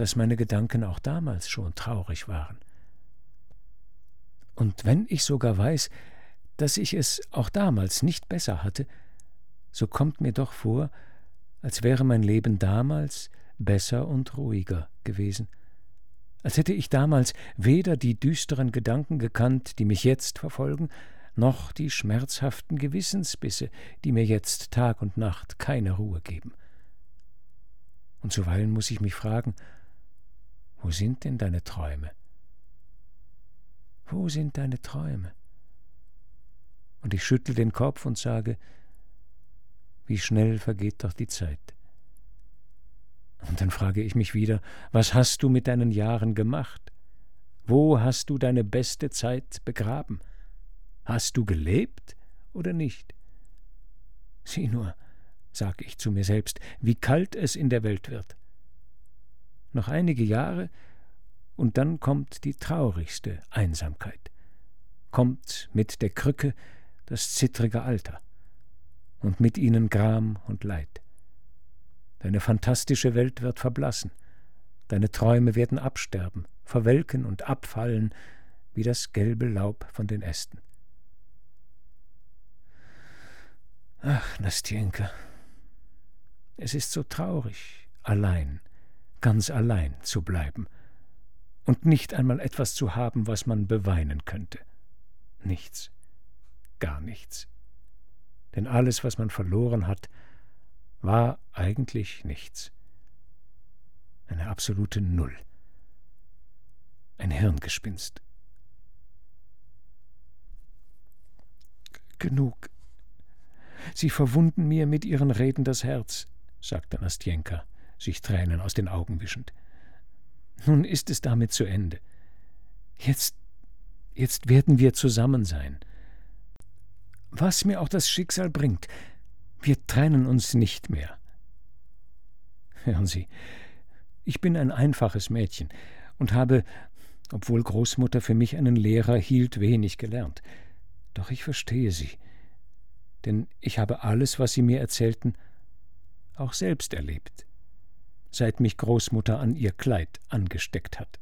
dass meine Gedanken auch damals schon traurig waren. Und wenn ich sogar weiß, dass ich es auch damals nicht besser hatte, so kommt mir doch vor, als wäre mein Leben damals besser und ruhiger gewesen, als hätte ich damals weder die düsteren Gedanken gekannt, die mich jetzt verfolgen, noch die schmerzhaften Gewissensbisse, die mir jetzt Tag und Nacht keine Ruhe geben. Und zuweilen muss ich mich fragen, wo sind denn deine Träume? Wo sind deine Träume? Und ich schüttel den Kopf und sage, wie schnell vergeht doch die Zeit. Und dann frage ich mich wieder, was hast du mit deinen Jahren gemacht? Wo hast du deine beste Zeit begraben? Hast du gelebt oder nicht? Sieh nur, sage ich zu mir selbst, wie kalt es in der Welt wird. Noch einige Jahre, und dann kommt die traurigste Einsamkeit, kommt mit der Krücke das zittrige Alter, und mit ihnen Gram und Leid. Deine fantastische Welt wird verblassen, deine Träume werden absterben, verwelken und abfallen wie das gelbe Laub von den Ästen. Ach, Nastjenka, es ist so traurig, allein, ganz allein zu bleiben und nicht einmal etwas zu haben, was man beweinen könnte. Nichts, gar nichts. Denn alles, was man verloren hat, war eigentlich nichts. Eine absolute Null. Ein Hirngespinst. Genug. Sie verwunden mir mit Ihren Reden das Herz, sagte Nastjenka sich Tränen aus den Augen wischend. Nun ist es damit zu Ende. Jetzt, jetzt werden wir zusammen sein. Was mir auch das Schicksal bringt, wir trennen uns nicht mehr. Hören Sie, ich bin ein einfaches Mädchen und habe, obwohl Großmutter für mich einen Lehrer hielt, wenig gelernt. Doch ich verstehe sie, denn ich habe alles, was Sie mir erzählten, auch selbst erlebt, seit mich Großmutter an ihr Kleid angesteckt hat.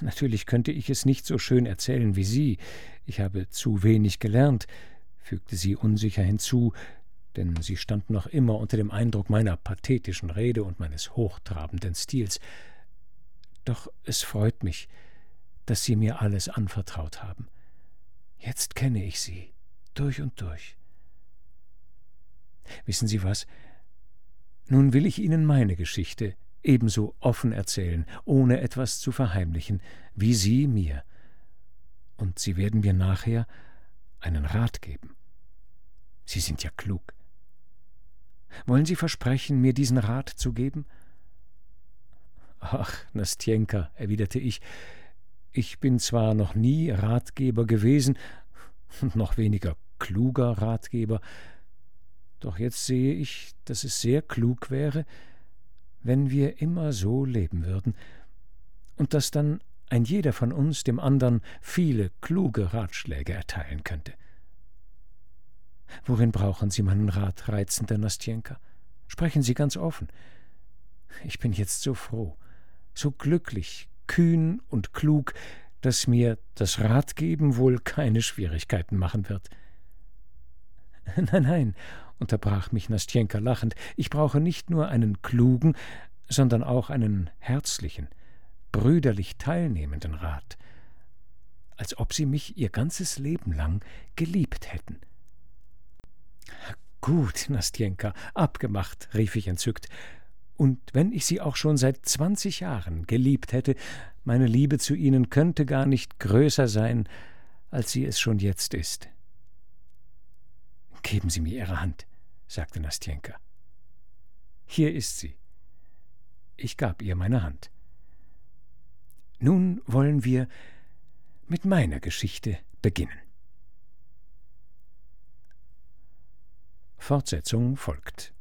Natürlich könnte ich es nicht so schön erzählen wie Sie, ich habe zu wenig gelernt, fügte sie unsicher hinzu, denn sie stand noch immer unter dem Eindruck meiner pathetischen Rede und meines hochtrabenden Stils. Doch es freut mich, dass Sie mir alles anvertraut haben. Jetzt kenne ich Sie durch und durch. Wissen Sie was? Nun will ich Ihnen meine Geschichte ebenso offen erzählen, ohne etwas zu verheimlichen, wie Sie mir. Und Sie werden mir nachher einen Rat geben. Sie sind ja klug. Wollen Sie versprechen, mir diesen Rat zu geben? Ach, Nastjenka, erwiderte ich, ich bin zwar noch nie Ratgeber gewesen, und noch weniger kluger Ratgeber, doch jetzt sehe ich, dass es sehr klug wäre, wenn wir immer so leben würden, und dass dann ein jeder von uns dem andern viele kluge Ratschläge erteilen könnte. Worin brauchen Sie meinen Rat, reizender Nastjenka? Sprechen Sie ganz offen. Ich bin jetzt so froh, so glücklich, kühn und klug, dass mir das Ratgeben wohl keine Schwierigkeiten machen wird. Nein, nein, unterbrach mich Nastjenka lachend, ich brauche nicht nur einen klugen, sondern auch einen herzlichen, brüderlich teilnehmenden Rat, als ob sie mich ihr ganzes Leben lang geliebt hätten. Gut, Nastjenka, abgemacht, rief ich entzückt. Und wenn ich Sie auch schon seit zwanzig Jahren geliebt hätte, meine Liebe zu Ihnen könnte gar nicht größer sein, als sie es schon jetzt ist. Geben Sie mir Ihre Hand, sagte Nastjenka. Hier ist sie. Ich gab ihr meine Hand. Nun wollen wir mit meiner Geschichte beginnen. Fortsetzung folgt.